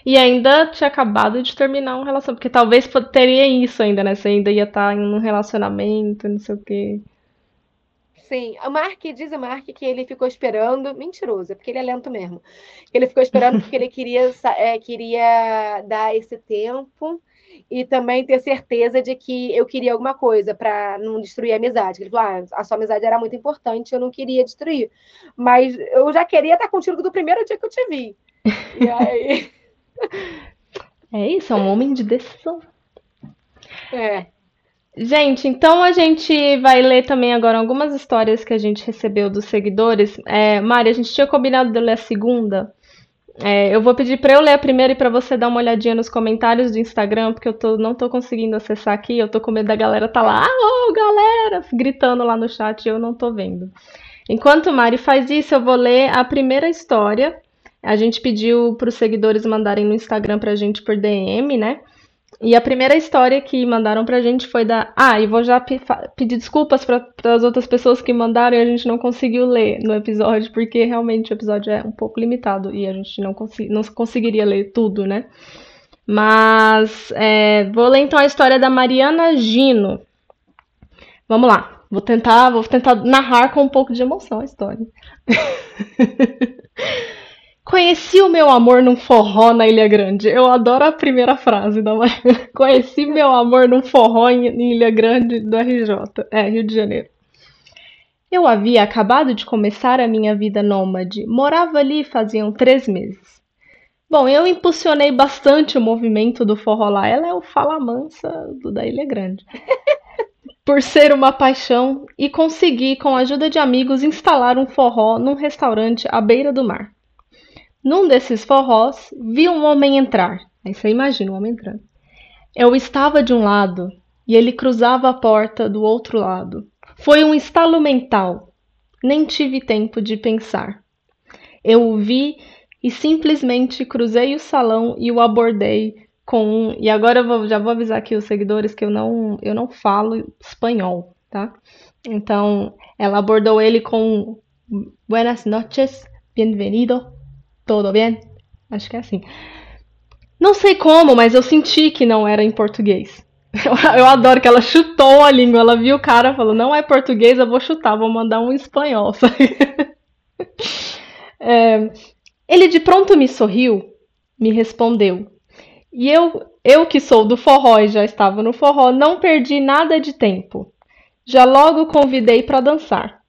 E ainda tinha acabado de terminar um relacionamento, porque talvez teria isso ainda, né? Você ainda ia estar em um relacionamento, não sei o quê. Sim, o Mark, diz o Mark que ele ficou esperando, mentiroso, é porque ele é lento mesmo. Ele ficou esperando porque ele queria, é, queria dar esse tempo e também ter certeza de que eu queria alguma coisa para não destruir a amizade. Ele falou: ah, a sua amizade era muito importante, eu não queria destruir. Mas eu já queria estar contigo do primeiro dia que eu te vi. E aí. É isso, é um homem de decisão. É. Gente, então a gente vai ler também agora algumas histórias que a gente recebeu dos seguidores. É, Mari, a gente tinha combinado de ler a segunda. É, eu vou pedir para eu ler a primeira e para você dar uma olhadinha nos comentários do Instagram, porque eu tô, não tô conseguindo acessar aqui, eu tô com medo da galera tá lá, alô, galera, gritando lá no chat e eu não tô vendo. Enquanto Mari faz isso, eu vou ler a primeira história. A gente pediu para os seguidores mandarem no Instagram pra gente por DM, né? E a primeira história que mandaram pra gente foi da. Ah, e vou já pe pedir desculpas para as outras pessoas que mandaram e a gente não conseguiu ler no episódio, porque realmente o episódio é um pouco limitado e a gente não, cons não conseguiria ler tudo, né? Mas é, vou ler então a história da Mariana Gino. Vamos lá. Vou tentar, vou tentar narrar com um pouco de emoção a história. Conheci o meu amor num forró na Ilha Grande. Eu adoro a primeira frase da Mariana. Conheci meu amor num forró em Ilha Grande do RJ, é, Rio de Janeiro. Eu havia acabado de começar a minha vida nômade. Morava ali faziam três meses. Bom, eu impulsionei bastante o movimento do forró lá. Ela é o fala mansa do da Ilha Grande por ser uma paixão e consegui, com a ajuda de amigos, instalar um forró num restaurante à beira do mar. Num desses forrós, vi um homem entrar. Aí você imagina o um homem entrando. Eu estava de um lado e ele cruzava a porta do outro lado. Foi um estalo mental. Nem tive tempo de pensar. Eu o vi e simplesmente cruzei o salão e o abordei com um. E agora eu vou, já vou avisar aqui os seguidores que eu não, eu não falo espanhol, tá? Então, ela abordou ele com Buenas noches, bienvenido, todo bien? Acho que é assim. Não sei como, mas eu senti que não era em português. Eu adoro que ela chutou a língua, ela viu o cara e falou: Não é português, eu vou chutar, vou mandar um espanhol. é, ele de pronto me sorriu, me respondeu: e eu, eu que sou do forró e já estava no forró, não perdi nada de tempo. Já logo convidei para dançar.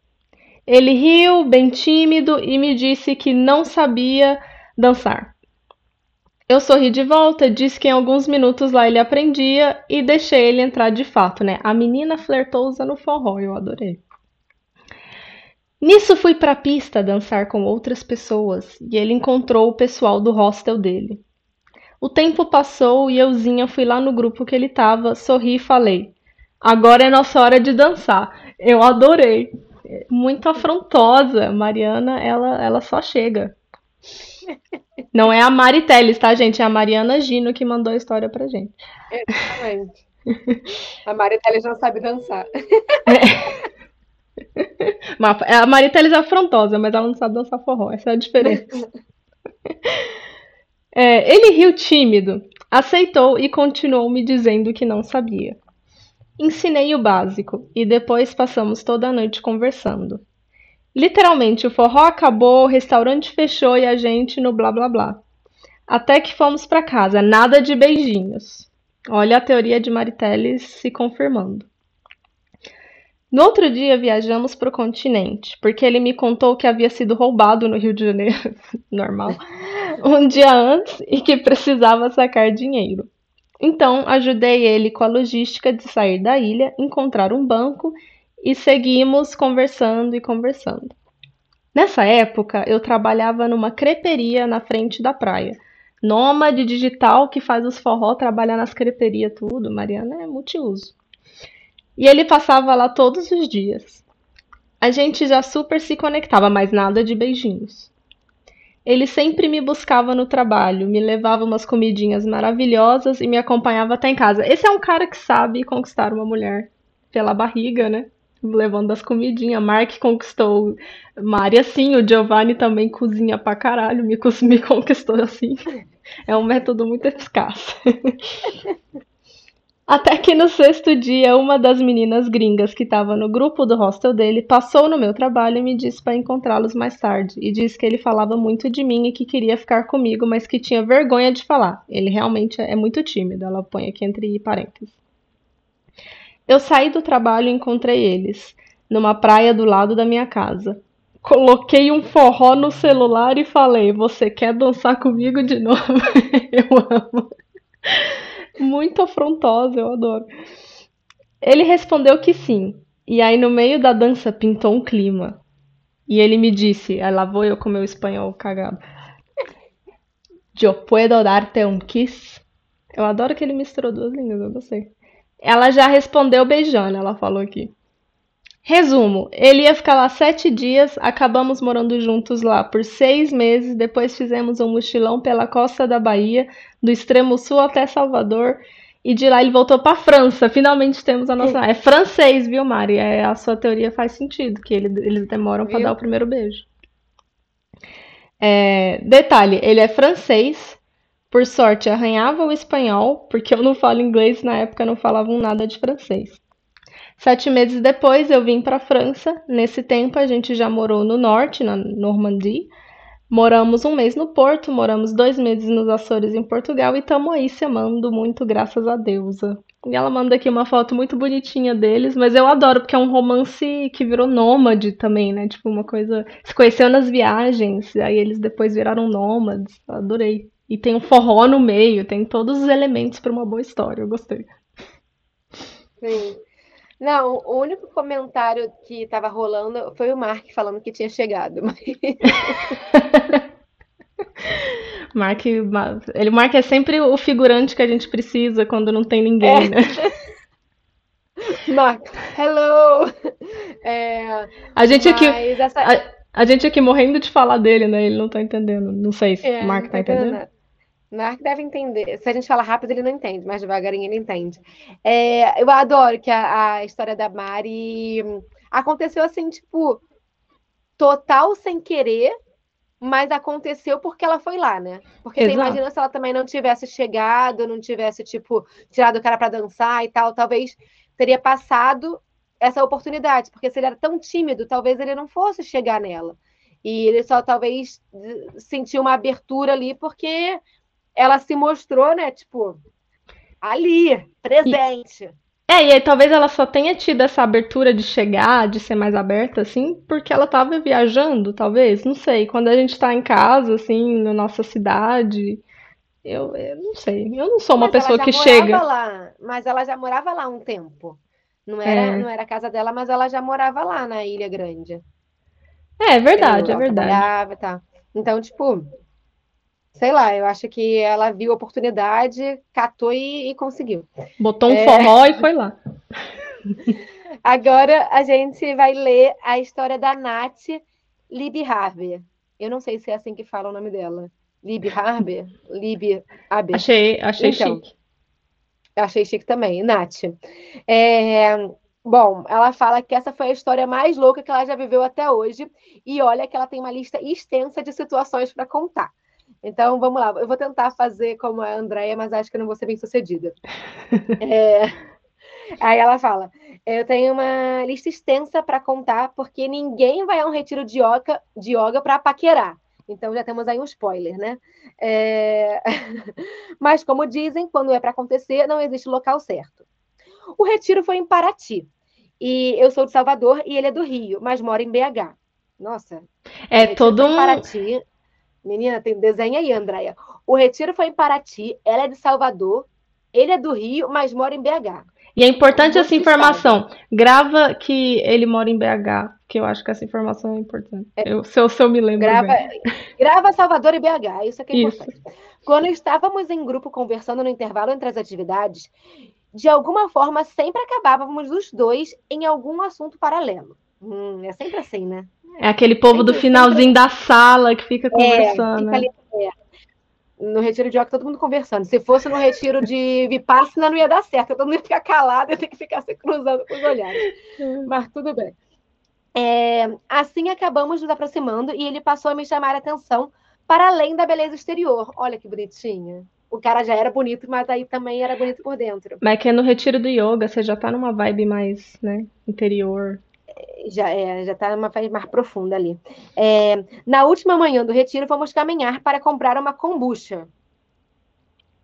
Ele riu, bem tímido, e me disse que não sabia dançar. Eu sorri de volta, disse que em alguns minutos lá ele aprendia e deixei ele entrar de fato, né? A menina flertosa no forró, eu adorei. Nisso fui para a pista dançar com outras pessoas e ele encontrou o pessoal do hostel dele. O tempo passou e euzinha fui lá no grupo que ele tava, sorri e falei: Agora é nossa hora de dançar. Eu adorei. Muito afrontosa. Mariana, ela, ela só chega. Não é a Mari Teles, tá, gente? É a Mariana Gino que mandou a história pra gente. Exatamente. A Mari Teles não sabe dançar. É. A Mari Teles é afrontosa, mas ela não sabe dançar forró. Essa é a diferença. É, ele riu tímido, aceitou e continuou me dizendo que não sabia. Ensinei o básico e depois passamos toda a noite conversando. Literalmente, o forró acabou, o restaurante fechou e a gente no blá blá blá. Até que fomos para casa, nada de beijinhos. Olha a teoria de Mariteles se confirmando. No outro dia viajamos para o continente, porque ele me contou que havia sido roubado no Rio de Janeiro, normal, um dia antes e que precisava sacar dinheiro. Então ajudei ele com a logística de sair da ilha, encontrar um banco e seguimos conversando e conversando. Nessa época, eu trabalhava numa creperia na frente da praia. Nômade digital que faz os forró trabalhar nas creperias, tudo. Mariana é multiuso. E ele passava lá todos os dias. A gente já super se conectava, mas nada de beijinhos. Ele sempre me buscava no trabalho, me levava umas comidinhas maravilhosas e me acompanhava até em casa. Esse é um cara que sabe conquistar uma mulher pela barriga, né? Levando as comidinhas. Mark conquistou Mari assim, o Giovanni também cozinha pra caralho, me, me conquistou assim. É um método muito eficaz. Até que no sexto dia, uma das meninas gringas que estava no grupo do hostel dele passou no meu trabalho e me disse para encontrá-los mais tarde. E disse que ele falava muito de mim e que queria ficar comigo, mas que tinha vergonha de falar. Ele realmente é muito tímido, ela põe aqui entre parênteses. Eu saí do trabalho e encontrei eles, numa praia do lado da minha casa. Coloquei um forró no celular e falei: Você quer dançar comigo de novo? Eu amo muito afrontosa, eu adoro. Ele respondeu que sim. E aí, no meio da dança, pintou um clima. E ele me disse, aí lá vou eu com meu espanhol cagado. Eu puedo darte um kiss? Eu adoro que ele misturou duas línguas, eu gostei. Ela já respondeu beijando, ela falou aqui. Resumo: ele ia ficar lá sete dias, acabamos morando juntos lá por seis meses, depois fizemos um mochilão pela costa da Bahia, do extremo sul até Salvador, E de lá ele voltou para França. Finalmente temos a nossa. É francês, viu, Mari? É, a sua teoria faz sentido, que ele, eles demoram para dar o primeiro beijo. É, detalhe, ele é francês. Por sorte, arranhava o espanhol, porque eu não falo inglês, na época não falavam nada de francês. Sete meses depois, eu vim para a França. Nesse tempo, a gente já morou no norte, na Normandie, Moramos um mês no Porto, moramos dois meses nos Açores, em Portugal, e estamos aí se amando muito, graças a deusa. E ela manda aqui uma foto muito bonitinha deles, mas eu adoro, porque é um romance que virou nômade também, né? Tipo, uma coisa. Se conheceu nas viagens, aí eles depois viraram nômades. Adorei. E tem um forró no meio, tem todos os elementos para uma boa história, eu gostei. Sim. Não, o único comentário que estava rolando foi o Mark falando que tinha chegado. Mark, ele, Mark é sempre o figurante que a gente precisa quando não tem ninguém, é. né? Mark, hello! É, a gente aqui. Essa... A, a, gente aqui morrendo de falar dele, né? Ele não tá entendendo. Não sei se é, o Mark tá entendendo. Nada. Narc deve entender. Se a gente fala rápido, ele não entende, mas devagarinho ele entende. É, eu adoro que a, a, história da Mari aconteceu assim, tipo, total sem querer, mas aconteceu porque ela foi lá, né? Porque Exato. você imagina se ela também não tivesse chegado, não tivesse, tipo, tirado o cara para dançar e tal, talvez teria passado essa oportunidade, porque se ele era tão tímido, talvez ele não fosse chegar nela. E ele só talvez sentiu uma abertura ali porque ela se mostrou, né, tipo, ali, presente. É, e aí talvez ela só tenha tido essa abertura de chegar, de ser mais aberta, assim, porque ela tava viajando, talvez, não sei. Quando a gente tá em casa, assim, na nossa cidade, eu, eu não sei. Eu não sou uma mas pessoa que chega. Lá, mas ela já morava lá um tempo. Não era, é. não era a casa dela, mas ela já morava lá na Ilha Grande. É, é verdade, é verdade. Tá. Então, tipo, sei lá, eu acho que ela viu a oportunidade, catou e, e conseguiu. Botou um é... forró e foi lá. Agora a gente vai ler a história da Nath Lib Harvey. Eu não sei se é assim que fala o nome dela. Lib Harvey? Lib Harvey. Achei, achei então, chique. Achei chique também, Nath. É, bom, ela fala que essa foi a história mais louca que ela já viveu até hoje. E olha que ela tem uma lista extensa de situações para contar. Então, vamos lá. Eu vou tentar fazer como a Andrea, mas acho que eu não vou ser bem sucedida. é... Aí ela fala: Eu tenho uma lista extensa para contar, porque ninguém vai a um retiro de yoga, de yoga para paquerar. Então já temos aí um spoiler, né? É... mas, como dizem, quando é para acontecer, não existe local certo. O retiro foi em Paraty. E eu sou de Salvador e ele é do Rio, mas mora em BH. Nossa. É todo um. Paraty, Menina, tem desenho aí, Andréia. O retiro foi em Paraty, ela é de Salvador, ele é do Rio, mas mora em BH. E é importante essa informação. Grava que ele mora em BH, que eu acho que essa informação é importante. É, eu, se, eu, se eu me lembro grava, bem. Grava Salvador e BH, isso aqui é isso. importante. Quando estávamos em grupo conversando no intervalo entre as atividades, de alguma forma sempre acabávamos os dois em algum assunto paralelo. Hum, é sempre assim, né? É aquele povo do finalzinho da sala que fica conversando. É, fica ali, é. No retiro de yoga, todo mundo conversando. Se fosse no retiro de Vipassana, não ia dar certo. Todo mundo ia ficar calado, ia ter que ficar se cruzando com os olhares. É. Mas tudo bem. É, assim acabamos nos aproximando e ele passou a me chamar a atenção para além da beleza exterior. Olha que bonitinha. O cara já era bonito, mas aí também era bonito por dentro. Mas é que no retiro do yoga, você já tá numa vibe mais, né, interior já é, já está numa fase mais profunda ali. É, na última manhã do retiro, fomos caminhar para comprar uma kombucha.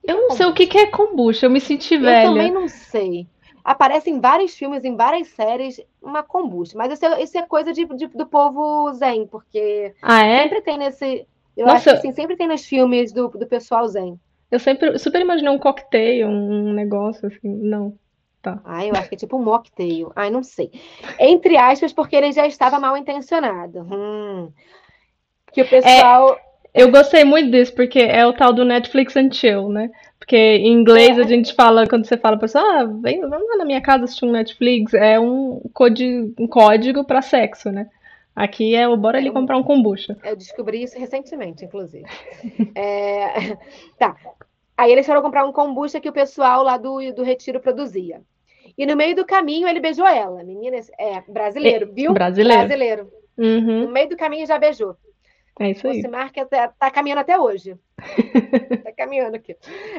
Eu não sei o que, que é kombucha, eu me senti velha. Eu também não sei. Aparece em vários filmes, em várias séries, uma kombucha. Mas isso é, isso é coisa de, de, do povo zen, porque ah, é? sempre tem nesse. Eu Nossa, acho que assim, sempre tem nos filmes do, do pessoal zen. Eu sempre super imaginei um cocktail, um negócio assim. Não. Tá. Ai, eu acho que é tipo um mocktail. Ai, não sei. Entre aspas, porque ele já estava mal intencionado. Hum. Que o pessoal. É, eu gostei muito disso, porque é o tal do Netflix and chill, né? Porque em inglês é. a gente fala, quando você fala pra pessoa, ah, vem, vamos lá na minha casa assistir um Netflix, é um, code, um código para sexo, né? Aqui é o bora ali comprar um kombucha. Eu descobri isso recentemente, inclusive. é... Tá. Aí eles foram comprar um kombucha que o pessoal lá do, do Retiro produzia. E no meio do caminho ele beijou ela. Menina, é brasileiro, é, viu? Brasileiro. Brasileiro. Uhum. No meio do caminho já beijou. É isso aí. O Mark tá, tá caminhando até hoje. tá caminhando aqui.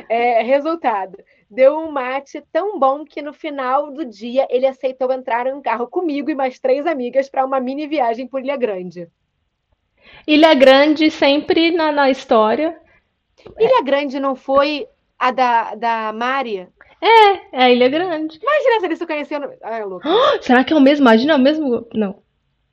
É, resultado. Deu um mate tão bom que no final do dia ele aceitou entrar em um carro comigo e mais três amigas para uma mini viagem por Ilha Grande. Ilha Grande sempre na, na história. Ilha Grande não foi a da, da Mária? É, é a Ilha Grande. Imagina se eles se conheceram. Ai, é louco. será que é o mesmo? Imagina, é o mesmo. Não.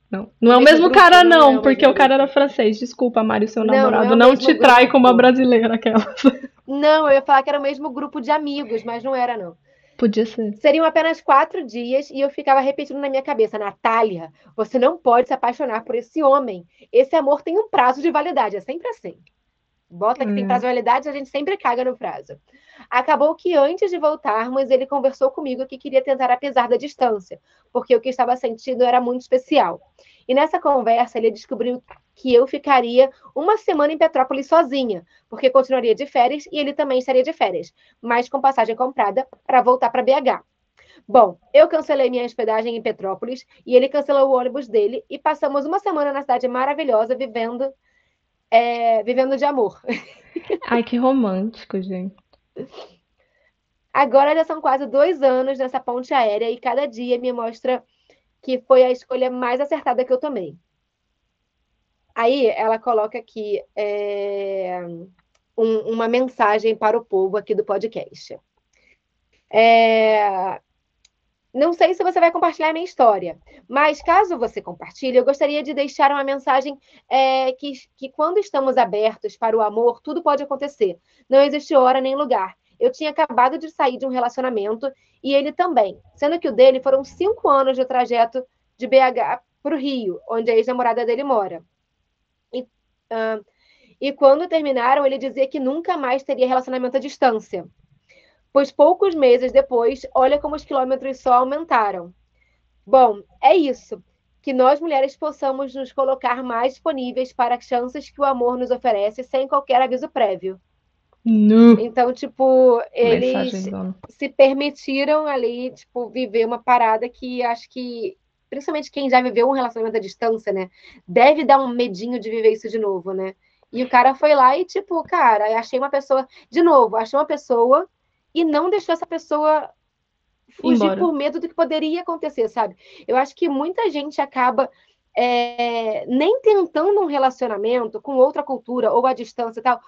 Não, não é o mesmo grupo, cara, não, não é porque o cara era francês. Desculpa, Mário, seu namorado. Não, não, é não te grupo. trai como a brasileira aquela. Não, eu ia falar que era o mesmo grupo de amigos, mas não era, não. Podia ser. Seriam apenas quatro dias e eu ficava repetindo na minha cabeça: Natália, você não pode se apaixonar por esse homem. Esse amor tem um prazo de validade, é sempre assim. Bota que hum. tem prazo de validade, a gente sempre caga no prazo. Acabou que antes de voltarmos, ele conversou comigo que queria tentar apesar da distância, porque o que estava sentindo era muito especial. E nessa conversa, ele descobriu que eu ficaria uma semana em Petrópolis sozinha, porque continuaria de férias e ele também estaria de férias, mas com passagem comprada para voltar para BH. Bom, eu cancelei minha hospedagem em Petrópolis e ele cancelou o ônibus dele e passamos uma semana na cidade maravilhosa vivendo é, vivendo de amor. Ai, que romântico, gente. Agora já são quase dois anos nessa ponte aérea e cada dia me mostra que foi a escolha mais acertada que eu tomei. Aí ela coloca aqui é, um, uma mensagem para o povo aqui do podcast. É, não sei se você vai compartilhar a minha história, mas caso você compartilhe, eu gostaria de deixar uma mensagem é, que, que quando estamos abertos para o amor, tudo pode acontecer. Não existe hora nem lugar. Eu tinha acabado de sair de um relacionamento e ele também, sendo que o dele foram cinco anos de trajeto de BH para o Rio, onde a ex-namorada dele mora. E, uh, e quando terminaram, ele dizia que nunca mais teria relacionamento à distância pois poucos meses depois, olha como os quilômetros só aumentaram. Bom, é isso. Que nós mulheres possamos nos colocar mais disponíveis para as chances que o amor nos oferece sem qualquer aviso prévio. No. Então, tipo, eles se permitiram ali, tipo, viver uma parada que acho que, principalmente quem já viveu um relacionamento à distância, né, deve dar um medinho de viver isso de novo, né? E o cara foi lá e, tipo, cara, achei uma pessoa, de novo, achei uma pessoa e não deixou essa pessoa fugir Embora. por medo do que poderia acontecer, sabe? Eu acho que muita gente acaba é, nem tentando um relacionamento com outra cultura ou à distância e tal,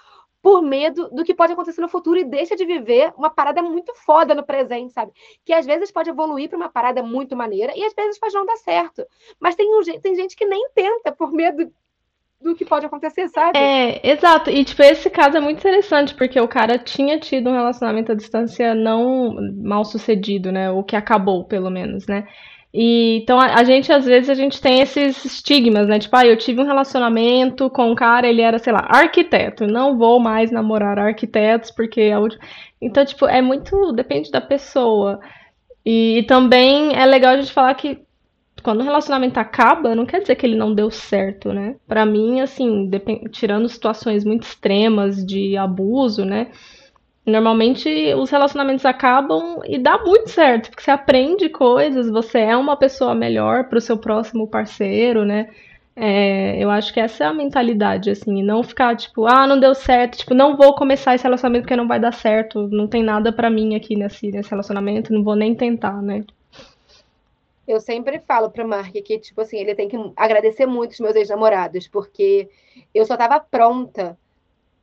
por medo do que pode acontecer no futuro e deixa de viver uma parada muito foda no presente, sabe? Que às vezes pode evoluir para uma parada muito maneira e às vezes pode não dar certo. Mas tem, um, tem gente que nem tenta por medo do que pode acontecer, sabe? É, exato. E, tipo, esse caso é muito interessante, porque o cara tinha tido um relacionamento à distância não mal sucedido, né? O que acabou, pelo menos, né? E, então, a, a, gente, às vezes, a gente tem esses estigmas, né? Tipo, ah, eu tive um relacionamento com um cara, ele era, sei lá, arquiteto. Não vou mais namorar arquitetos, porque... A última... Então, tipo, é muito... Depende da pessoa. E, e também é legal a gente falar que quando o relacionamento acaba, não quer dizer que ele não deu certo, né? Para mim, assim, tirando situações muito extremas de abuso, né? Normalmente os relacionamentos acabam e dá muito certo, porque você aprende coisas, você é uma pessoa melhor para o seu próximo parceiro, né? É, eu acho que essa é a mentalidade, assim, não ficar tipo, ah, não deu certo, tipo, não vou começar esse relacionamento porque não vai dar certo, não tem nada para mim aqui nesse, nesse relacionamento, não vou nem tentar, né? Eu sempre falo pro Mark que, tipo assim, ele tem que agradecer muito os meus ex-namorados, porque eu só tava pronta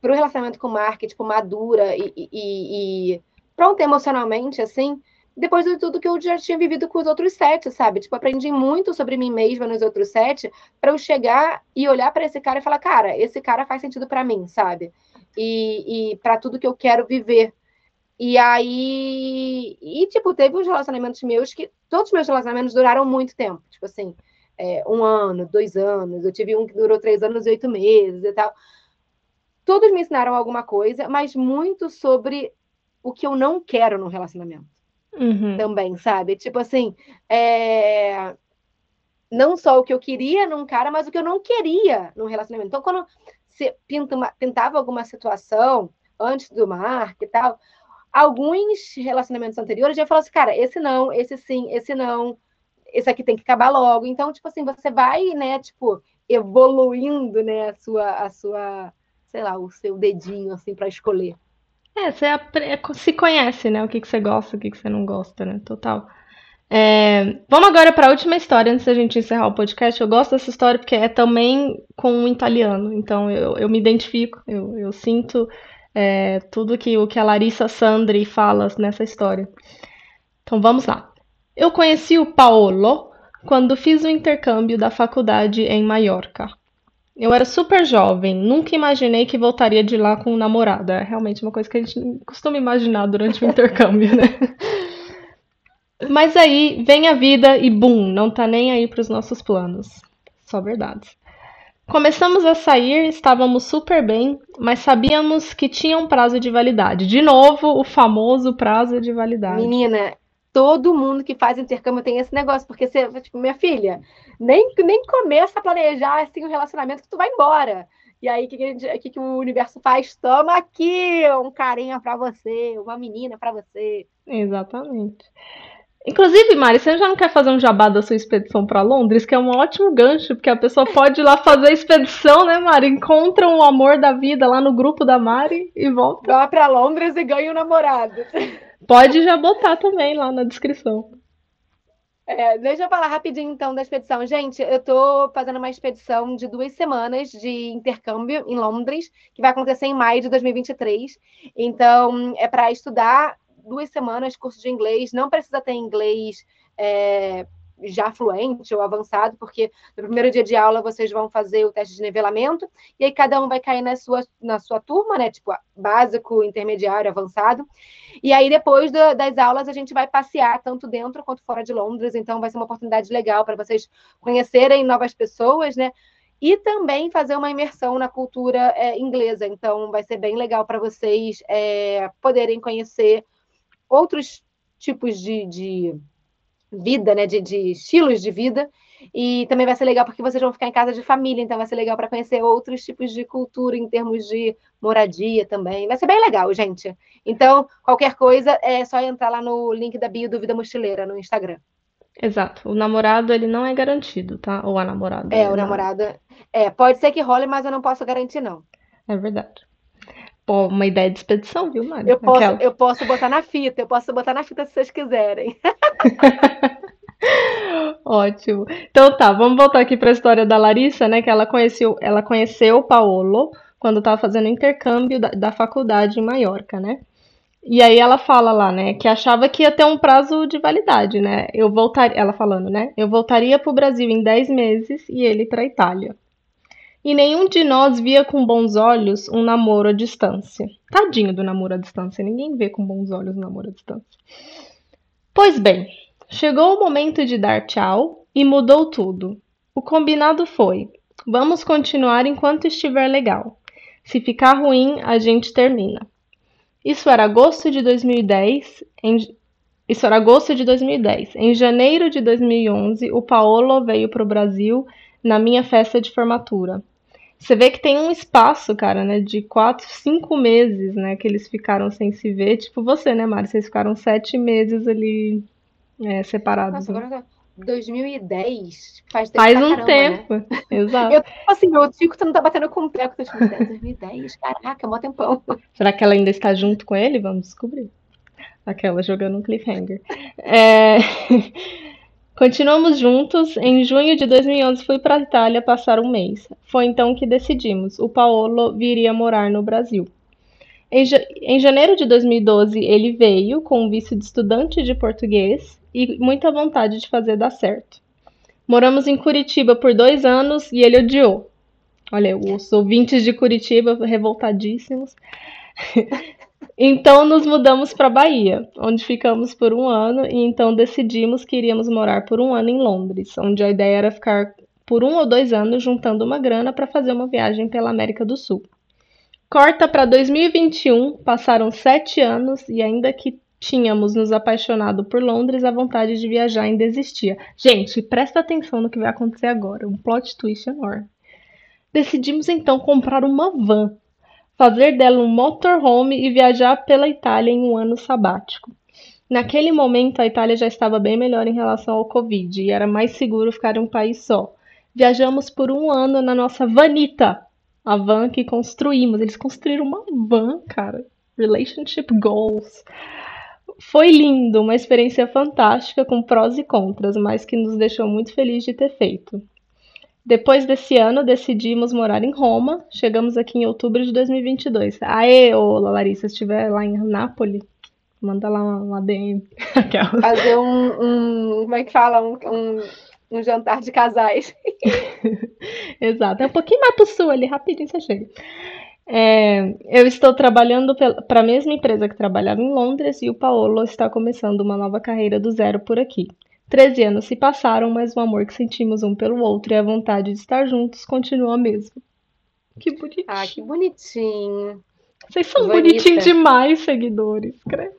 pro relacionamento com o Mark, tipo, madura e, e, e pronta emocionalmente, assim, depois de tudo que eu já tinha vivido com os outros sete, sabe? Tipo, aprendi muito sobre mim mesma nos outros sete, para eu chegar e olhar para esse cara e falar, cara, esse cara faz sentido para mim, sabe? E, e para tudo que eu quero viver. E aí, e tipo, teve uns relacionamentos meus que todos os meus relacionamentos duraram muito tempo, tipo assim, é, um ano, dois anos. Eu tive um que durou três anos e oito meses e tal. Todos me ensinaram alguma coisa, mas muito sobre o que eu não quero no relacionamento. Uhum. Também, sabe? Tipo assim, é... não só o que eu queria num cara, mas o que eu não queria num relacionamento. Então, quando você pinta uma, pintava alguma situação antes do Mark e tal, alguns relacionamentos anteriores já falou assim, cara, esse não, esse sim, esse não, esse aqui tem que acabar logo. Então, tipo assim, você vai, né, tipo, evoluindo, né, a sua, a sua, sei lá, o seu dedinho, assim, para escolher. É, você é, se conhece, né, o que, que você gosta, o que, que você não gosta, né, total. É, vamos agora para a última história antes da gente encerrar o podcast. Eu gosto dessa história porque é também com um italiano, então eu, eu me identifico, eu, eu sinto é, tudo que o que a Larissa Sandri fala nessa história. Então vamos lá. Eu conheci o Paolo quando fiz o intercâmbio da faculdade em Maiorca. Eu era super jovem, nunca imaginei que voltaria de lá com um namorado. É realmente uma coisa que a gente costuma imaginar durante o intercâmbio, né? Mas aí vem a vida e bum, não tá nem aí para os nossos planos. Só verdades. Começamos a sair, estávamos super bem, mas sabíamos que tinha um prazo de validade. De novo, o famoso prazo de validade. Menina, todo mundo que faz intercâmbio tem esse negócio, porque você, tipo, minha filha, nem, nem começa a planejar assim o relacionamento que tu vai embora. E aí, o que, que, que, o universo faz? Toma aqui um carinha para você, uma menina para você. Exatamente. Inclusive, Mari, você já não quer fazer um jabá da sua expedição para Londres, que é um ótimo gancho, porque a pessoa pode ir lá fazer a expedição, né, Mari? Encontra o amor da vida lá no grupo da Mari e volta. Vá para Londres e ganha um namorado. Pode já botar também lá na descrição. É, deixa eu falar rapidinho então da expedição. Gente, eu estou fazendo uma expedição de duas semanas de intercâmbio em Londres, que vai acontecer em maio de 2023. Então, é para estudar duas semanas curso de inglês, não precisa ter inglês é, já fluente ou avançado, porque no primeiro dia de aula vocês vão fazer o teste de nivelamento, e aí cada um vai cair na sua, na sua turma, né? Tipo, básico, intermediário, avançado. E aí, depois do, das aulas, a gente vai passear tanto dentro quanto fora de Londres, então vai ser uma oportunidade legal para vocês conhecerem novas pessoas, né? E também fazer uma imersão na cultura é, inglesa. Então, vai ser bem legal para vocês é, poderem conhecer outros tipos de, de vida, né? De, de, estilos de vida. E também vai ser legal porque vocês vão ficar em casa de família, então vai ser legal para conhecer outros tipos de cultura em termos de moradia também. Vai ser bem legal, gente. Então, qualquer coisa é só entrar lá no link da bio do Vida Mochileira no Instagram. Exato. O namorado, ele não é garantido, tá? Ou a namorada. É, o namorado. É, pode ser que role, mas eu não posso garantir, não. É verdade. Pô, uma ideia de expedição, viu, Mari? Eu posso, eu posso botar na fita, eu posso botar na fita se vocês quiserem. Ótimo. Então tá, vamos voltar aqui para a história da Larissa, né? Que ela conheceu, ela conheceu o Paolo quando estava fazendo intercâmbio da, da faculdade em Maiorca, né? E aí ela fala lá, né, que achava que ia ter um prazo de validade, né? Eu voltaria, ela falando, né? Eu voltaria para o Brasil em 10 meses e ele para a Itália e nenhum de nós via com bons olhos um namoro à distância. Tadinho do namoro à distância, ninguém vê com bons olhos um namoro à distância. Pois bem, chegou o momento de dar tchau e mudou tudo. O combinado foi: vamos continuar enquanto estiver legal. Se ficar ruim, a gente termina. Isso era agosto de 2010. Em... Isso era agosto de 2010. Em janeiro de 2011, o Paolo veio para o Brasil na minha festa de formatura. Você vê que tem um espaço, cara, né, de quatro, cinco meses, né, que eles ficaram sem se ver. Tipo você, né, Mari? Vocês ficaram sete meses ali é, separados. Nossa, né? agora 2010 faz, faz um caramba, tempo. Né? Exato. Eu, assim, eu digo que você não tá batendo com o pé com 2010, 2010. Caraca, é mó tempão. Será que ela ainda está junto com ele? Vamos descobrir. Aquela jogando um cliffhanger. É... Continuamos juntos. Em junho de 2011 fui para a Itália passar um mês. Foi então que decidimos. O Paolo viria morar no Brasil. Em, em janeiro de 2012 ele veio com um visto de estudante de português e muita vontade de fazer dar certo. Moramos em Curitiba por dois anos e ele odiou. Olha, os ouvintes de Curitiba revoltadíssimos. Então nos mudamos para Bahia, onde ficamos por um ano e então decidimos que iríamos morar por um ano em Londres, onde a ideia era ficar por um ou dois anos juntando uma grana para fazer uma viagem pela América do Sul. Corta para 2021, passaram sete anos e ainda que tínhamos nos apaixonado por Londres, a vontade de viajar ainda existia. Gente, presta atenção no que vai acontecer agora, um plot twist enorme. Decidimos então comprar uma van fazer dela um motorhome e viajar pela Itália em um ano sabático. Naquele momento, a Itália já estava bem melhor em relação ao Covid e era mais seguro ficar em um país só. Viajamos por um ano na nossa vanita, a van que construímos. Eles construíram uma van, cara. Relationship goals. Foi lindo, uma experiência fantástica com prós e contras, mas que nos deixou muito felizes de ter feito. Depois desse ano, decidimos morar em Roma. Chegamos aqui em outubro de 2022. Aê, ô Larissa, se estiver lá em Nápoles, manda lá uma, uma DM. Fazer um, um, Como é que fala? Um, um, um jantar de casais. Exato. É um pouquinho mais pro sul ali, rapidinho você chega. É, eu estou trabalhando para a mesma empresa que trabalhava em Londres e o Paolo está começando uma nova carreira do zero por aqui. Treze anos se passaram, mas o amor que sentimos um pelo outro e a vontade de estar juntos continua a mesma. Que bonitinho. Ah, que bonitinho. Vocês são Bonita. bonitinhos demais, seguidores. Creio.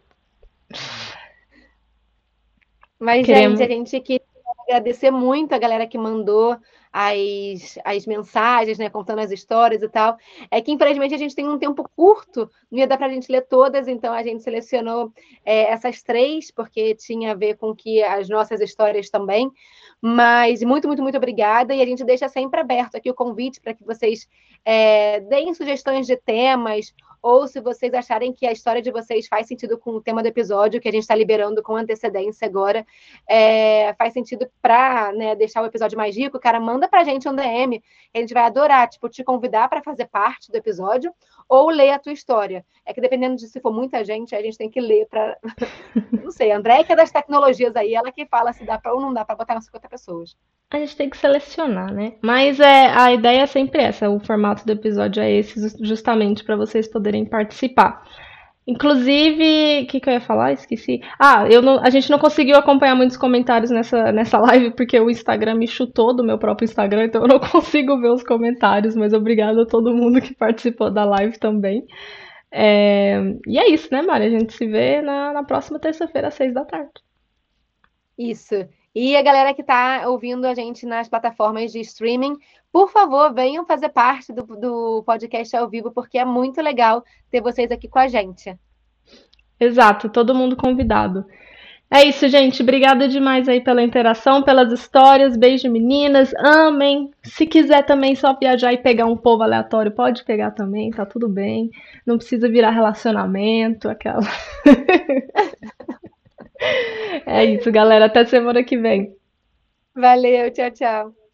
Mas, Queremos... gente, a gente queria agradecer muito a galera que mandou as, as mensagens, né, contando as histórias e tal. É que, infelizmente, a gente tem um tempo curto, não ia dar para a gente ler todas, então a gente selecionou é, essas três, porque tinha a ver com que as nossas histórias também. Mas muito, muito, muito obrigada. E a gente deixa sempre aberto aqui o convite para que vocês é, deem sugestões de temas ou se vocês acharem que a história de vocês faz sentido com o tema do episódio, que a gente está liberando com antecedência agora, é, faz sentido para né, deixar o episódio mais rico, cara, manda para a gente um DM, a gente vai adorar, tipo, te convidar para fazer parte do episódio, ou ler a tua história. É que dependendo de se for muita gente, a gente tem que ler para. não sei, a André, que é das tecnologias aí, ela que fala se dá para ou não dá para botar nas 50 pessoas. A gente tem que selecionar, né? Mas é, a ideia é sempre essa, o formato do episódio é esse, justamente para vocês poderem participar. Inclusive, o que, que eu ia falar? Esqueci. Ah, eu não, a gente não conseguiu acompanhar muitos comentários nessa, nessa live, porque o Instagram me chutou do meu próprio Instagram, então eu não consigo ver os comentários, mas obrigada a todo mundo que participou da live também. É, e é isso, né, Mari? A gente se vê na, na próxima terça-feira, às seis da tarde. Isso. E a galera que está ouvindo a gente nas plataformas de streaming, por favor, venham fazer parte do, do podcast ao vivo, porque é muito legal ter vocês aqui com a gente. Exato, todo mundo convidado. É isso, gente. Obrigada demais aí pela interação, pelas histórias. Beijo, meninas. Amém. Se quiser também só viajar e pegar um povo aleatório, pode pegar também, tá tudo bem. Não precisa virar relacionamento, aquela. é isso, galera. Até semana que vem. Valeu, tchau, tchau.